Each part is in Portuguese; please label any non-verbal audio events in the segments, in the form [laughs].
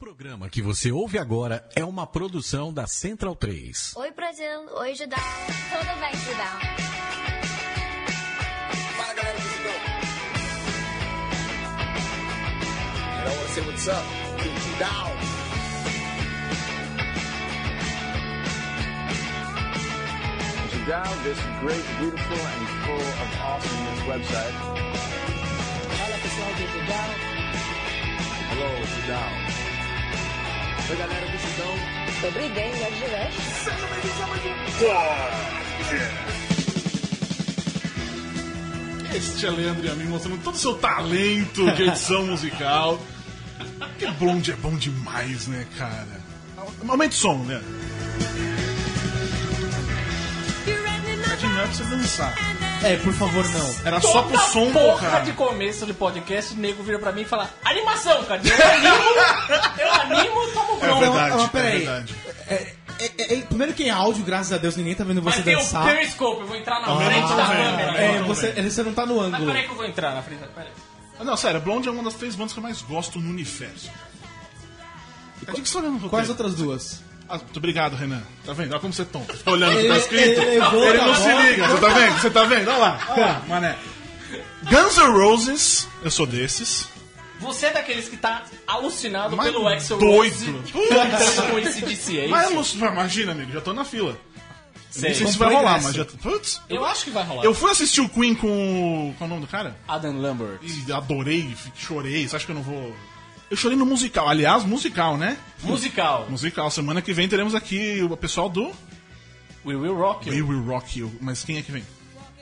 programa que você ouve agora é uma produção da Central 3. Oi, Brasil. Oi, Judão. Tudo bem, Judão? Fala galera do Judão. Wanna say what's up. Down. Down this great, beautiful, and full of awesomeness website. Fala pessoal do Judão. Hello, Judão. Oi, galera, do Chudão. Sobre bem, gosto de. Sejam bem-vindos a mais Este é Leandro e a mim mostrando todo o seu talento de é edição musical. que blonde é bom demais, né, cara? Aumenta o som, né? Imagina é pra você dançar. É, por favor, não. Era só pro som, porra porra. de começo de podcast, o nego vira pra mim e fala: Animação, cara. Eu animo, eu animo, tomo É bronca. verdade, mas é peraí. verdade. É, é- é- primeiro que em áudio, graças a Deus, ninguém tá vendo você Mas tem o dançar. Periscope, eu vou entrar na Ah, frente da câmera. É, Não, você, ele- você não tá no Mas ângulo. peraí que eu vou entrar na frente. Peraí. Ah, Não, sério, Blonde é uma das três bandas que eu mais gosto no universo. A gente só olhando no Quais outras duas? Ah, muito obrigado, Renan. Tá vendo? Olha como você é tonto. Fica olhando o que tá Ele- escrito. ele Ele não se liga. Você tá vendo? Você tá vendo? Olha lá. Olha lá, mané. Guns N' Roses, eu sou desses. Você é daqueles que tá alucinado Mas pelo Axel doido. Rose cantando [laughs] com esse DC, é Mas eu isso? não, imagina, amigo, já tô na fila. Sei. Não sei se vai rolar, mas já. Putz, Eu acho que vai rolar. eu fui assistir o Queen com. o- Qual é o nome do cara? Adam Lambert. E adorei, chorei. Você acha que eu não vou. Eu chorei no musical. Aliás, musical, né? Musical. Musical. Semana que vem teremos aqui o pessoal do We Will Rock You. We Will Rock You. Mas quem é que vem?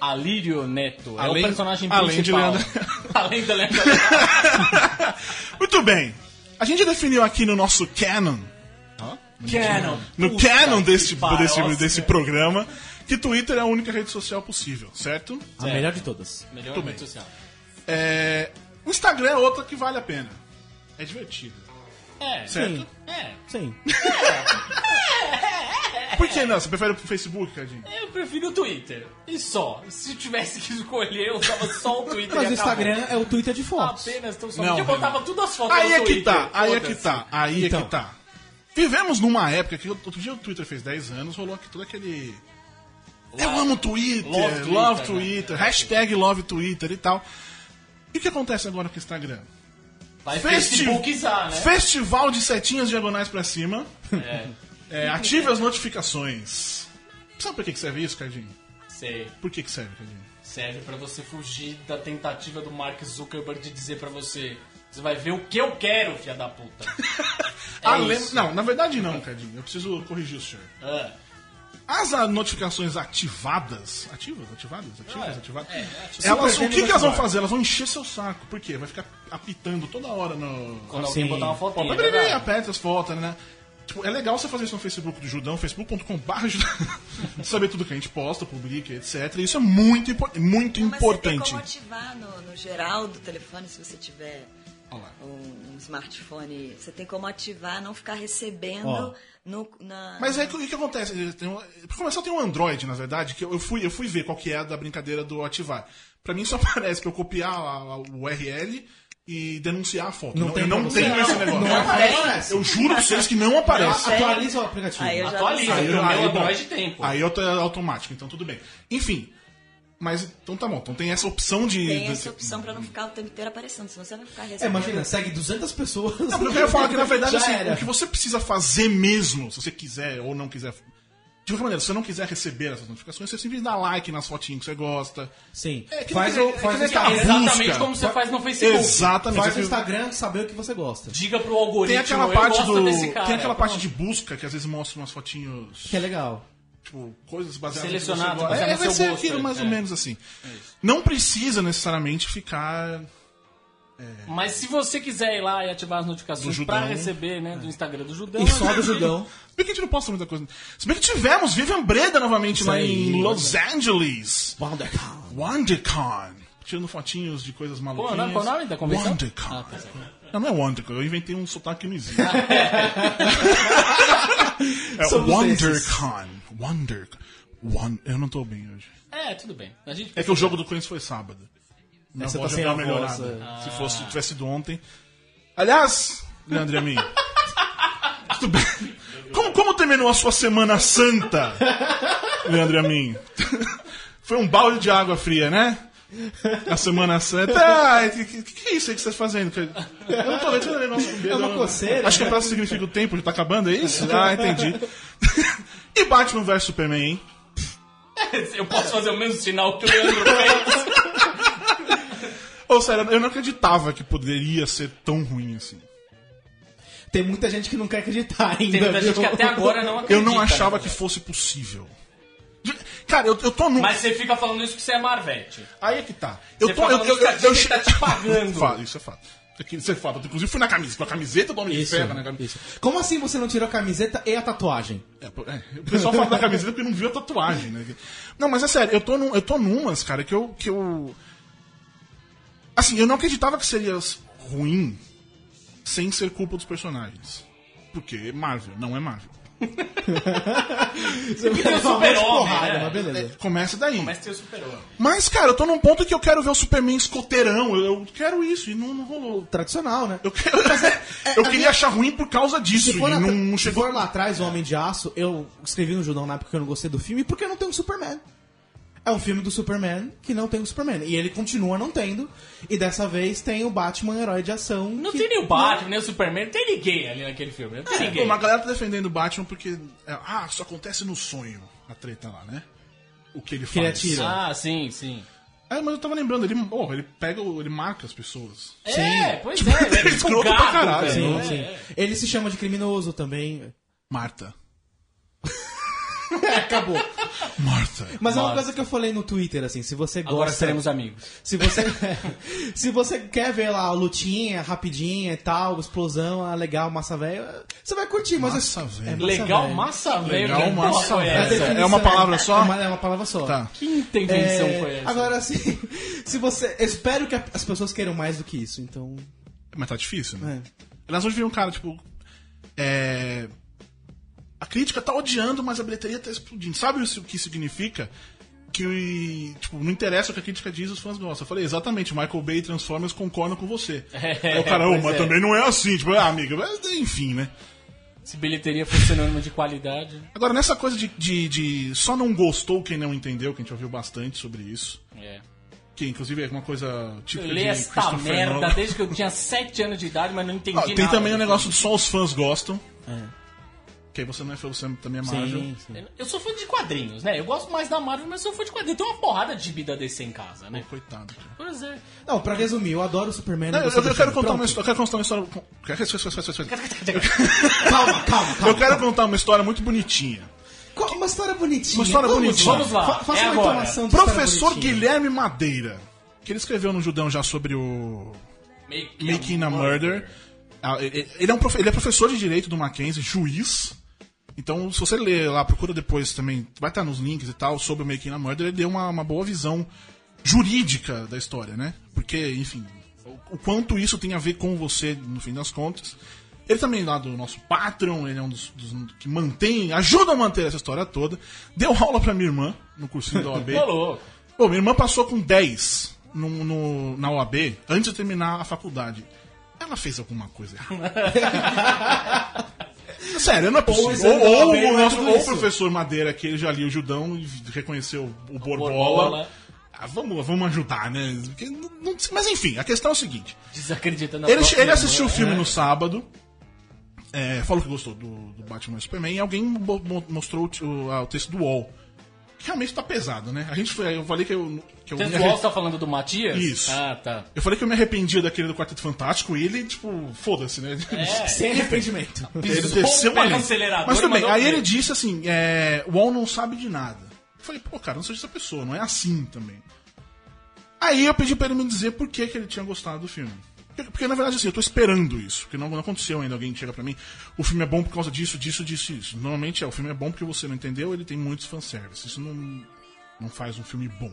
Alírio Neto. é Além- o personagem além de principal. Leandro- [laughs] além do Leandro. [laughs] Muito bem. A gente definiu aqui no nosso canon, Canon. no Puta canon desse, desse, desse programa, que Twitter é a única rede social possível, certo? A melhor de todas. Melhor Muito rede bem. social. É, o Instagram é outra que vale a pena. É divertido, É. certo? É. Sim. Por que não? Você prefere o Facebook, Cadinho? Eu prefiro o Twitter. E só. Se eu tivesse que escolher, eu usava só o Twitter. Mas e o. Instagram é o Twitter de fotos. Apenas tão só. Não, eu botava tudo as fotos Aí no é que Twitter. tá, aí é que tá, aí é Então. que tá. Vivemos numa época que outro dia o Twitter fez 10 anos, rolou aqui todo aquele. Eu amo Twitter, Love love Twitter, Twitter, né? hashtag love Twitter e tal. E o que acontece agora com o Instagram? Vai Festi- Facebookizar, né? Festival de setinhas diagonais pra cima. É. É, ative as notificações. Sabe por que serve isso, Cardinho? Sei. Por que que serve, Cardinho? Serve pra você fugir da tentativa do Mark Zuckerberg de dizer pra você. Você vai ver o que eu quero, filha da puta. [laughs] É Além- isso. Não, na verdade não, Cardinho. Eu preciso corrigir o senhor. Ah, As notificações ativadas. Ativas? Ativadas? Ativas? É, ativadas? é, Elas, Super o que, que elas vão fazer? Elas vão encher seu saco. Por quê? Vai ficar apitando toda hora no. quando Sim. alguém botar uma. Pô, é aperta as fotos, né? Tipo, é legal você fazer isso no Facebook do Judão, facebook.com.br [laughs] saber tudo que a gente posta, publica, etc. Isso é muito, muito Mas importante. Você tem como ativar no, no geral do telefone, se você tiver Um, um smartphone. Você tem como ativar, não ficar recebendo Ó. no, na... Mas aí o que, que acontece? Um, pra começar, tem um Android, na verdade, que eu, eu fui, eu fui ver qual que é a da brincadeira do ativar. Pra mim só [laughs] aparece que eu copiar a- a- o URL e denunciar a foto. Não Não, tem eu não tenho esse negócio. Não aparece. Eu juro pra vocês que não aparece. Atualiza o aplicativo. Aí eu já Atualiza, bom, tem, pô. Aí eu tô automático, então tudo bem. Enfim. Mas então tá bom. Então tem essa opção de. Tem de- essa opção pra não ficar o tempo inteiro aparecendo, senão você vai ficar É, recebendo. imagina, segue 200 pessoas. Não, eu quero falar que na verdade assim, o que você precisa fazer mesmo, se você quiser ou não quiser. De qualquer maneira, se você não quiser receber essas notificações, você simplesmente dá like nas fotinhas que você gosta. Sim. É que faz o, é que faz aquela Instagram. Exatamente busca. como você faz no Facebook. Exatamente. Faz o Você- Instagram saber o que você gosta. Diga pro algoritmo. Tem aquela eu parte gosto do. desse cara. Tem aquela parte Pronto. de busca que às vezes mostra umas fotinhos. Que é legal. Tipo, coisas baseadas Selecionado, no que você gosta. É, vai ser gosto, aquilo é. mais ou É. menos assim. Não precisa necessariamente ficar. Mas se você quiser ir lá e ativar as notificações Judão. pra receber, né, do Instagram do Judão. E só do Judão. [laughs] Se bem que a gente não posta muita coisa. Se bem que tivemos Vivian Breda novamente Isso lá aí, em Los Angeles. WonderCon. WonderCon. Tirando fotinhos de coisas Pô, maluquinhas. não, qual é o nome da convenção? WonderCon. Ah, tá. Não, não é WonderCon. Eu inventei um sotaque que não existe. [laughs] é Somos WonderCon. WonderCon. Won- Eu não tô bem hoje. É, tudo bem. A gente É que o jogo do Corinthians foi sábado. Minha Você voz tá já sem voz, melhorada. é. Se fosse tivesse sido ontem. Aliás, Leandro e a mim, Muito [laughs] bem. Como, como terminou a sua Semana Santa, Leandro e a mim? [laughs] Foi um balde de água fria, né? A Semana Santa. Ah, o que, que, que é isso aí que você está fazendo? Eu não tô vendo, deixa eu nosso dedo. É uma coceira, Acho que é pra significa o tempo, já tá acabando, é isso? Ah, entendi. E Batman vs Superman, hein? Eu posso fazer o mesmo sinal que o Leandro fez. Ô, sério, eu não acreditava que poderia ser tão ruim assim. Tem muita gente que não quer acreditar ainda. Tem muita gente que até agora não acredita. Eu não achava né? que fosse possível. De- Cara, eu, eu tô num. Mas você fica falando isso que você é Marvete. Aí é que tá. Eu Você tô. Eu, eu, eu, eu, Disney tá te pagando. [laughs] Isso é fato. Isso é fato. Eu, Inclusive fui na camisa, com a camiseta do Homem de Isso, Ferro, né? isso. Como assim você não tirou a camiseta e a tatuagem? É, é, o pessoal fala da camiseta porque não viu a tatuagem, né? Não, mas é sério, eu tô, num, eu tô numas, cara, que eu, que eu. Assim, eu não acreditava que seria ruim sem ser culpa dos personagens. Porque Marvel, não é Marvel. [laughs] Você tem o Super-Homem, né? mas beleza. Começa daí. Mas tem o super-homem. Mas, cara, eu tô num ponto que eu quero ver o Superman escoteirão. Eu, eu quero isso, e não, não rolou. Tradicional, né? Eu, quero- [laughs] eu queria achar ruim por causa disso, Se e for, não, lá, não se chegou. for lá atrás, o Homem de Aço, eu escrevi no Judão na época que eu não gostei do filme, porque não tem um Superman. É um filme do Superman que não tem o Superman. E ele continua não tendo. E dessa vez tem o Batman herói de ação. Não que- tem nem o Batman, nem o Superman, não tem ninguém ali naquele filme. Não tem É, ninguém. uma galera tá defendendo o Batman porque. é, ah, isso acontece no sonho, a treta lá, né? O que ele Que ele faz. atira. Ah, sim, sim. É, mas eu tava lembrando, ele, oh, ele pega, o- ele marca as pessoas. É, pois é, [laughs] ele é Escroto tipo pra gato, caralho. Sim, É, sim. é. Ele se chama de criminoso também. Marta. [laughs] Acabou. Marta. Mas é uma coisa que eu falei no Twitter, assim, se você gosta... Agora seremos amigos. Se você, [laughs] se você quer ver lá a lutinha rapidinha e tal, explosão, ah, legal, massa velha, você vai curtir, mas Massa é- velha. é massa Legal, velha. massa velho. Legal, que massa foi velha. A É uma palavra só? É uma, é uma palavra só. Tá. Quinta invenção É, foi essa? agora, assim, [laughs] se você. Espero que a- as pessoas queiram mais do que isso, então. Mas tá difícil, né? É. Aliás, hoje vi um cara, tipo. É. A crítica tá odiando, mas a bilheteria tá explodindo. Sabe o que significa? Que, tipo, não interessa o que a crítica diz, os fãs gostam. Eu falei, exatamente, Michael Bay e Transformers concordam com você. [laughs] Aí o cara, "Ô, pois mas é. também não é assim. Tipo, ah, amiga, mas, enfim, né? Se bilheteria fosse sinônimo de qualidade. Agora, nessa coisa de, de, de só não gostou quem não entendeu, que a gente ouviu bastante sobre isso, É. que inclusive é uma coisa típica Eu li de esta merda Nolan. desde que eu tinha 7 anos de idade, mas não entendi Ah, nada. tem também o do negócio de só os fãs gostam. É. Que aí você não é fã, você também é Marvel. Sim, sim. Eu sou fã de quadrinhos, né? Eu gosto mais da Marvel, mas sou fã de quadrinhos. Tem uma porrada de gibi da DC em casa, né? Coitado, cara. Pois é. Não, pra resumir, eu adoro o Superman. Não, eu, eu do quero contar uma história. Eu quero contar uma história. Calma, calma, calma. Eu quero contar uma história muito bonitinha. Qual- Uma história bonitinha. Uma história Vamos bonitinha. Vamos lá. Fa- faça É uma agora. Professor. Guilherme Madeira, que ele escreveu no Judão já sobre o Making, Making a Murder. Ah, Ele é, um ele é professor de direito do Mackenzie, juiz. Então, se você ler lá, procura depois também, vai estar nos links e tal, sobre o Making a Murder, ele deu uma, uma boa visão jurídica da história, né? Porque, enfim, o, o quanto isso tem a ver com você, no fim das contas. Ele também lá do nosso Patreon, ele é um dos, dos que mantém, ajuda a manter essa história toda. Deu aula pra minha irmã no cursinho da OAB. [laughs] Louco. Pô, minha irmã passou com 10 no, no- na OAB antes de terminar a faculdade. Ela fez alguma coisa errada. [laughs] Sério, não é possível. Ou, ou OAB o não é nosso- tudo ou o professor Madeira, que ele já lia o Judão e reconheceu o Borbola. Borbola. Ah, vamos, vamos ajudar, né? Porque não- não- mas enfim, a questão é o seguinte. Desacreditando Ele, ele assistiu o filme no sábado. é, falou que gostou do, do Batman e Superman e alguém mo- mo- mostrou o, o- o texto do UOL. Realmente tá pesado, né? A gente foi, eu falei que eu. Que eu, arre- tá falando do Matias? Isso. Ah, tá. eu falei que eu me arrependia daquele do Quarteto Fantástico e ele, tipo, foda-se, né? [laughs] Sem arrependimento. [laughs] Ele desceu acelerador Mas também, aí ele disse assim: é, o UOL não sabe de nada. Eu falei, pô, cara, não seja essa pessoa, não é assim também. Aí eu pedi pra ele me dizer por que, que ele tinha gostado do filme. Porque, na verdade, assim, eu tô esperando isso. Porque não, não aconteceu ainda. Alguém chega pra mim, o filme é bom por causa disso, disso, disso, isso. Normalmente é, o filme é bom porque você não entendeu, ele tem muitos fanservice. Isso não, não faz um filme bom.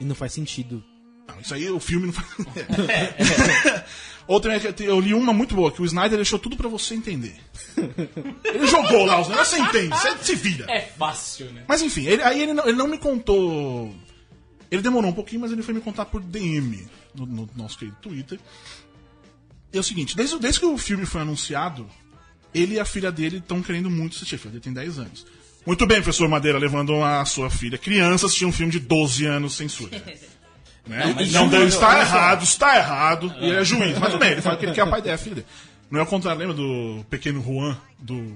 E não faz sentido. Não, isso aí o filme não faz. [laughs] Outra é que eu li uma muito boa, que o Snyder deixou tudo pra você entender. [laughs] Ele jogou lá os negócios, você entende, você se vira. É fácil, né? Mas enfim, ele- aí ele não, ele não me contou. Ele demorou um pouquinho, mas ele foi me contar por DM no, no nosso querido Twitter. E é o seguinte, desde, desde que o filme foi anunciado, ele e a filha dele estão querendo muito assistir. A filha dele tem 10 anos. Muito bem, professor Madeira, levando a sua filha criança a assistir um filme de 12 anos censura. [laughs] Né? Não, mas não, está errado, está errado. E ele é juiz. Mas tudo bem, ele fala que ele quer a pai dela, a filha dele. Não é o contrário, lembra do pequeno Juan, do,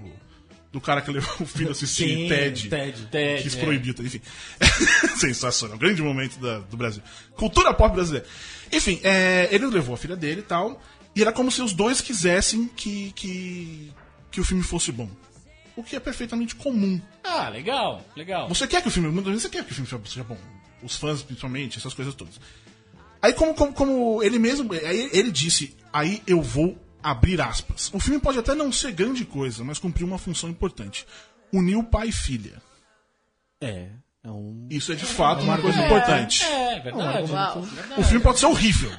do cara que levou o filho a assistir Sim, TED? Ted. Ted, Quis é. proibir, enfim. [laughs] Sensacional, grande momento da- do Brasil. Cultura pop brasileira. Enfim, é, ele levou a filha dele e tal, e era como se os dois quisessem que, que, que o filme fosse bom. O que é perfeitamente comum. Ah, legal, legal. Você quer que o filme. Muitas vezes você quer que o filme seja- seja bom. Os fãs, principalmente, essas coisas todas. Aí, como, como, como ele mesmo. Aí ele disse: aí eu vou abrir aspas. O filme pode até não ser grande coisa, mas cumpriu uma função importante. Uniu pai e filha. É. É um. Isso é de fato uma coisa importante. É, verdade. O filme pode ser horrível,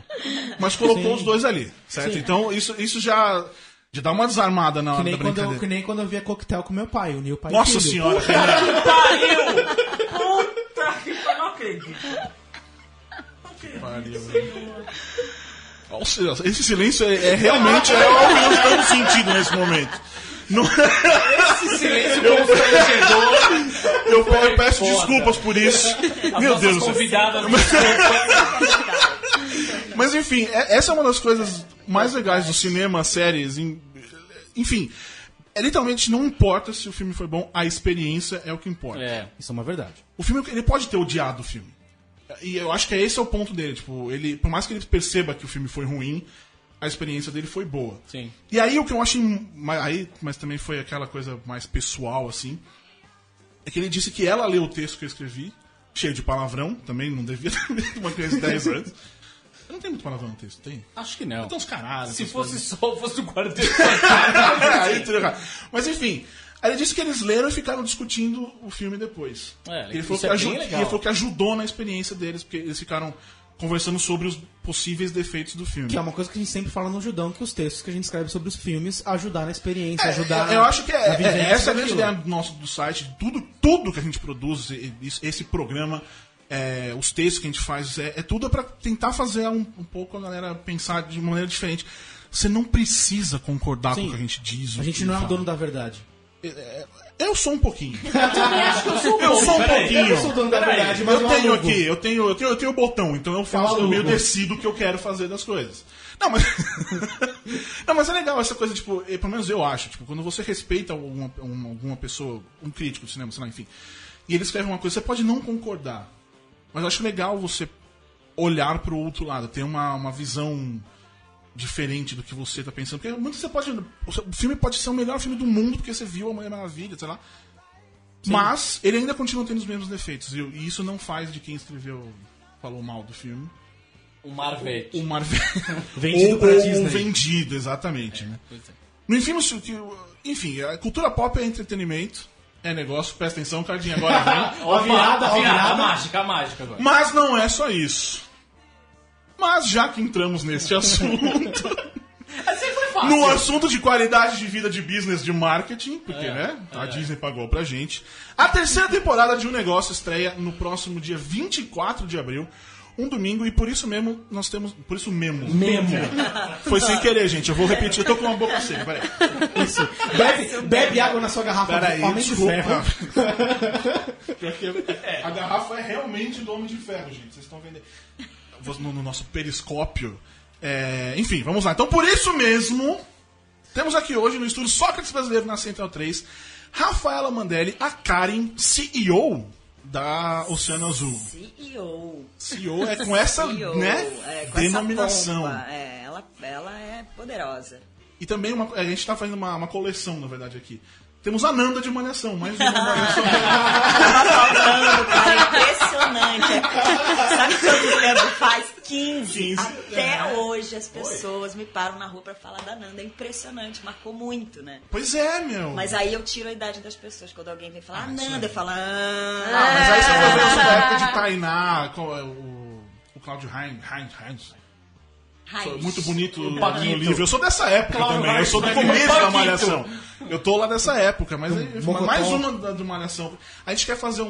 mas colocou os dois ali, certo? Sim. Então isso, isso já, já dá uma desarmada na Que hora nem, da quando eu, brincadeira. que nem quando eu via coquetel com meu pai, unir o pai e Nossa filho. senhora, Renan. Pariu! Puta que pariu, não acredito. Ó, Esse silêncio é, é realmente é o que nós estamos sentindo nesse momento. Não- Esse silêncio constrangedor. eu, pe- eu peço foda. desculpas por isso. As Meu Deus do céu. convidadas. [laughs] Mas enfim, é- essa é uma das coisas mais legais do cinema, séries, enfim. É, literalmente não importa se o filme foi bom, a experiência é o que importa. É. Isso é uma verdade. O filme, ele pode ter odiado o filme. E eu acho que esse é o ponto dele. Tipo, ele, por mais que ele perceba que o filme foi ruim, a experiência dele foi boa. Sim. E aí o que eu achei. ma- Aí, mas também foi aquela coisa mais pessoal, assim. É que ele disse que ela leu o texto que eu escrevi, cheio de palavrão, também não devia ter [laughs] uma criança de 10 anos. Eu não tenho muito palavrão no texto, tem? Acho que não. Tem uns caralhos. Se fosse coisas. só, fosse o [laughs] errado. Mas enfim, aí ele disse que eles leram e ficaram discutindo o filme depois. É, ele, falou é bem aju- legal. ele falou que ajudou na experiência deles, porque eles ficaram conversando sobre os possíveis defeitos do filme. Que é uma coisa que a gente sempre fala no Judão, que os textos que a gente escreve sobre os filmes ajudar na experiência, ajudar eu, acho que é, na é- essa é a grande ideia do nosso do site. Tudo, tudo que a gente produz, esse programa, é, os textos que a gente faz, é, é tudo para tentar fazer um, um pouco a galera pensar de maneira diferente. Você não precisa concordar com Sim. o que a gente diz. o A gente não é o dono da verdade. Eu sou um pouquinho. eu sou [laughs] Eu sou um pouquinho. Eu sou o dono da Peraí, verdade, mas eu tenho alugo. aqui, eu tenho, eu tenho, eu tenho o botão, então eu faço, eu alugo. meio decido o que eu quero fazer das coisas. Não, mas. [laughs] não, mas é legal essa coisa, tipo, eh, pelo menos eu acho, tipo, quando você respeita alguma, uma- alguma pessoa, um crítico de cinema, sei lá, enfim, e ele escreve uma coisa, você pode não concordar. Mas eu acho legal você olhar pro outro lado, ter uma, uma visão diferente do que você tá pensando. Porque vezes você pode. O filme pode ser o melhor filme do mundo porque você viu a Mulher Maravilha, sei lá. Mas ele ainda continua tendo os mesmos defeitos. E, e isso não faz de quem escreveu, falou mal do filme. O Marvete. O [laughs] Marvel. Vendido ou, ou Disney. vendido, exatamente. né? Pois é. No enfim, enfim, a cultura pop é entretenimento, é negócio, presta atenção, Cardinho, agora [laughs] vem. Ó, a virada, a ó a virada, virada. a mágica, a mágica agora. Mas não é só isso. Mas já que entramos nesse [laughs] assunto, Assim foi fácil. no assunto de qualidade de vida de business de marketing, porque É, né, a Disney pagou pra gente, a terceira temporada de Um Negócio estreia no próximo dia 24 de abril. Um domingo, e por isso mesmo nós temos. Por isso mesmo. Mesmo. [laughs] Foi sem querer, gente. Eu vou repetir, eu tô com uma boca seca, peraí. Isso. Bebe, bebe água na sua garrafa Peraí, de homem de desculpa. [laughs] ferro. É- a garrafa é realmente do Homem de Ferro, gente. Vocês estão. Vou No, no nosso periscópio. É, enfim, vamos lá. Então, por isso mesmo, temos aqui hoje no estúdio Sócrates Brasileiro na Central 3, Rafaela Mandelli, a Karen, CEO da Oceano Azul. CEO. CEO é com essa [laughs] CEO, né, é, com denominação. Essa pompa, é, ela, ela é poderosa. E também uma- a gente está fazendo uma, uma coleção, na verdade, aqui. Temos a Nanda de Malhação, mais uma [laughs] Malhação. Falando, cara, impressionante. Sabe quanto tempo faz? 15. 15. Até hoje as pessoas me param na rua pra falar da Nanda. É impressionante, marcou muito, né? pois é, meu. Mas aí eu tiro a idade das pessoas. Quando alguém vem falar, ah, isso Nanda, é. eu falo, Ah, ah, mas aí você vai ver isso da época de Tainá, é o, o Claudio Heinz. Heinz, Heinz. Muito bonito no Paquito. livro. Eu sou dessa época Claudio também. Eu sou do começo da. Malhação. Eu tô lá dessa época, mas aí, mais uma da, de Malhação. A gente quer fazer um,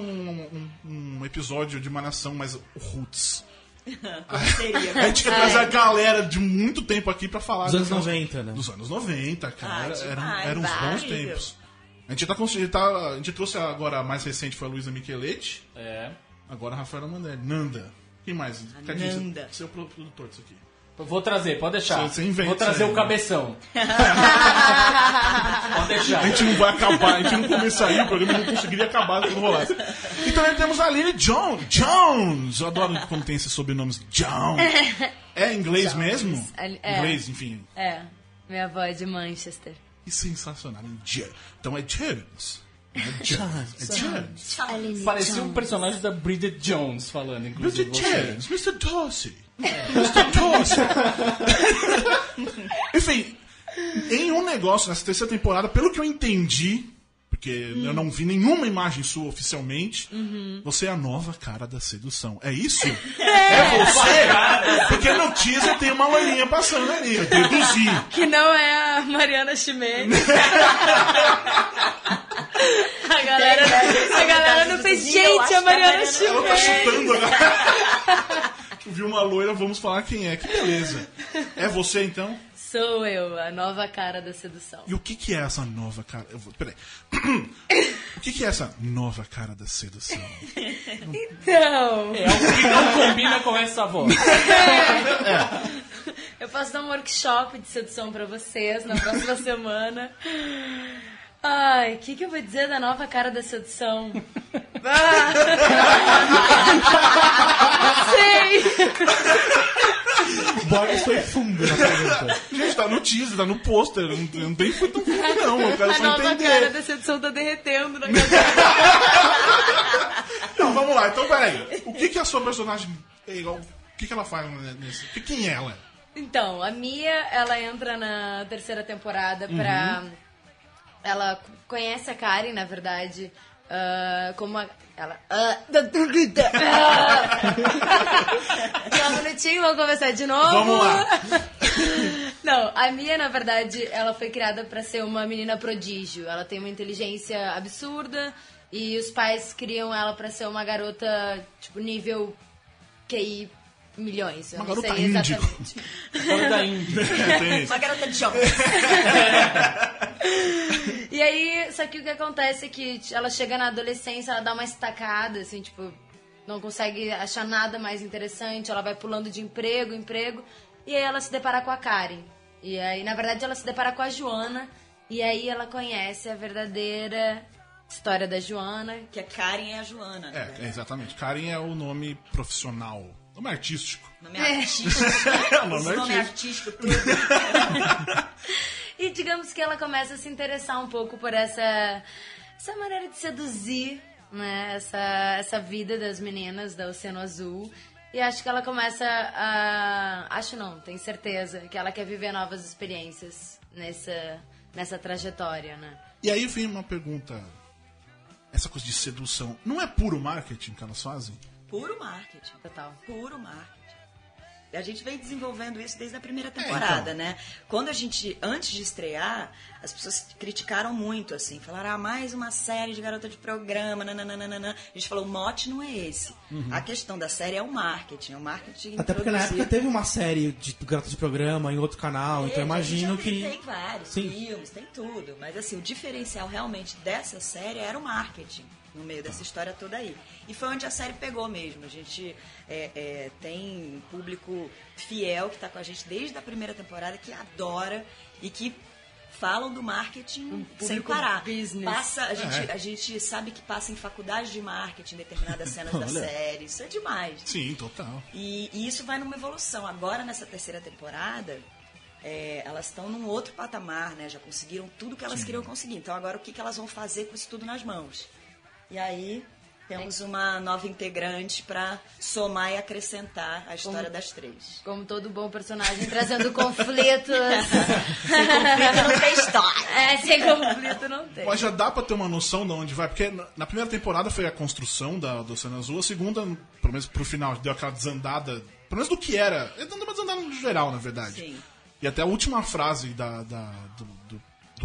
um, um episódio de Malhação, mas o Roots. [laughs] Como seria? A gente quer trazer a galera de muito tempo aqui pra falar Dos anos dessas- 90, né? Dos anos 90, cara. Ah, eram, eram uns bons tempos. A gente, tá, tá, a gente trouxe agora a mais recente foi a Luísa Micheletti, É. agora a Rafaela Mandelli. Nanda. Quem mais? Cadinho, Nanda. Seu pro- produtor disso aqui. Vou trazer, pode deixar. Você- você inventa Vou trazer aí, o né? cabeção. [laughs] pode deixar. A gente não vai acabar, a gente não começar aí, o programa não conseguiria acabar se não rolasse. E também temos a Lily Jones. Jones! Eu adoro quando tem esses sobrenomes Jones. É inglês mesmo? Ali- é. Inglês, enfim. É, minha avó é de Manchester. Que sensacional. Então é Jones. É [laughs] Jones. É Jones. Parecia um personagem da Bridget Jones falando, inclusive. Você. Jones, Mr. Dorsey. Enfim, em um negócio nessa terceira temporada, pelo que eu entendi, porque eu não vi nenhuma imagem sua oficialmente, você é a nova cara da sedução. É isso? É, você? Porque no teaser tem uma loirinha passando ali, eu deduzi. Que não é a Mariana Chimene. a galera, a galera não fez. Gente, a é Mariana Mariana- Ela tá chutando agora. Viu uma loira, vamos falar quem é. Que beleza. É você então? Sou eu, a nova cara da sedução. E o que, que é essa nova cara? Eu vou, peraí. [coughs] O que, que é essa nova cara da sedução? [laughs] Então, É algo que não combina com essa voz. [laughs] eu posso dar um workshop de sedução pra vocês na próxima semana. Ai, o que, que eu vou dizer da nova cara da sedução? [laughs] Ah. Sei! Borges foi fundo na pergunta. Gente, tá no teaser, tá no pôster. Não, não tem foi tão fundo, não. Eu quero A só nova entender. cara da sedução tá derretendo na [laughs] minha Então, vamos lá. Então, peraí. O que, que a sua personagem é igual? O que, que ela faz nesse? Que- Quem é ela? Então, a Mia, ela entra na terceira temporada pra. Ela conhece a Karen, na verdade, ah, como a. Ela. ah, Só um minutinho, vamos começar de novo. Vamos lá. [laughs] Não, a Mia, na verdade, ela foi criada pra ser uma menina prodígio. Ela tem uma inteligência absurda e os pais criam ela pra ser uma garota, tipo, nível QI milhões. Eu Uma não garota sei índigo. exatamente. É, [laughs] tem isso. Uma garota de jovem. E aí, só que o que acontece é que ela chega na adolescência, ela dá uma estacada, assim, tipo, não consegue achar nada mais interessante, ela vai pulando de emprego, em emprego, e aí ela se depara com a Karen. E aí, na verdade, ela se depara com a Joana, e aí ela conhece a verdadeira história da Joana. Que a Karen é a Joana, né? É, é, exatamente. Karen é o nome profissional. Nome artístico. Nome artístico. [laughs] É nome nome artístico. artístico. [laughs] E digamos que ela começa a se interessar um pouco por essa, essa maneira de seduzir, né? Essa, essa vida das meninas da Oceano Azul. E acho que ela começa a. Acho não, tenho certeza que ela quer viver novas experiências nessa, nessa trajetória, né? E aí vem uma pergunta. Essa coisa de sedução. Não é puro marketing que elas fazem? Puro marketing. Total. Puro marketing. E a gente vem desenvolvendo isso desde a primeira temporada, então. né? Quando a gente, antes de estrear, as pessoas criticaram muito, assim. Falaram, ah, mais uma série de garota de programa, nananana. A gente falou, o mote não é esse. A questão da série é o marketing. É o marketing Até porque na época teve uma série de Garota de Programa em outro canal, então eu imagino que. Tem vários Sim. filmes, tem tudo. Mas assim, o diferencial realmente dessa série era o marketing no meio dessa história toda aí. E foi onde a série pegou mesmo. A gente é, é, tem um público fiel que está com a gente desde a primeira temporada, que adora e que falam do marketing sem público parar. business. Passa, a, gente, É. a gente sabe que passa em faculdade de marketing determinadas cenas da [laughs] série. Isso é demais. Sim, total. E, e isso vai numa evolução. Agora, nessa terceira temporada, é, elas estão num outro patamar, né? Já conseguiram tudo que elas queriam conseguir. Então, agora, o que, que elas vão fazer com isso tudo nas mãos? E aí, temos uma nova integrante para somar e acrescentar a história das três. Como todo bom personagem, trazendo conflitos. [laughs] Sem conflito não tem história. é, sem conflito não tem. Mas já dá pra ter uma noção de onde vai, porque na- na primeira temporada foi a construção da, do Oceano Azul, a segunda, pelo menos pro final, deu aquela desandada, pelo menos do que era. Ele deu uma desandada no geral, na verdade. Sim. E até a última frase da, da- do,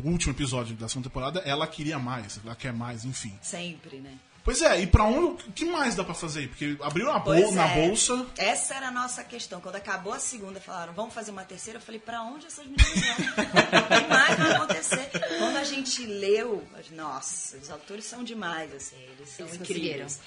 do- último episódio da segunda temporada, ela queria mais, ela quer mais, enfim. Sempre, né? Pois é, e pra onde, o que mais dá pra fazer? Porque abriu na, bol- Pois na é. bolsa. Essa era a nossa questão. Quando acabou a segunda, falaram, vamos fazer uma terceira. Eu falei, pra onde essas meninas vão? [laughs] O que mais vai acontecer? Quando a gente leu, nossa, os autores são demais, assim, eles são Eles incríveis.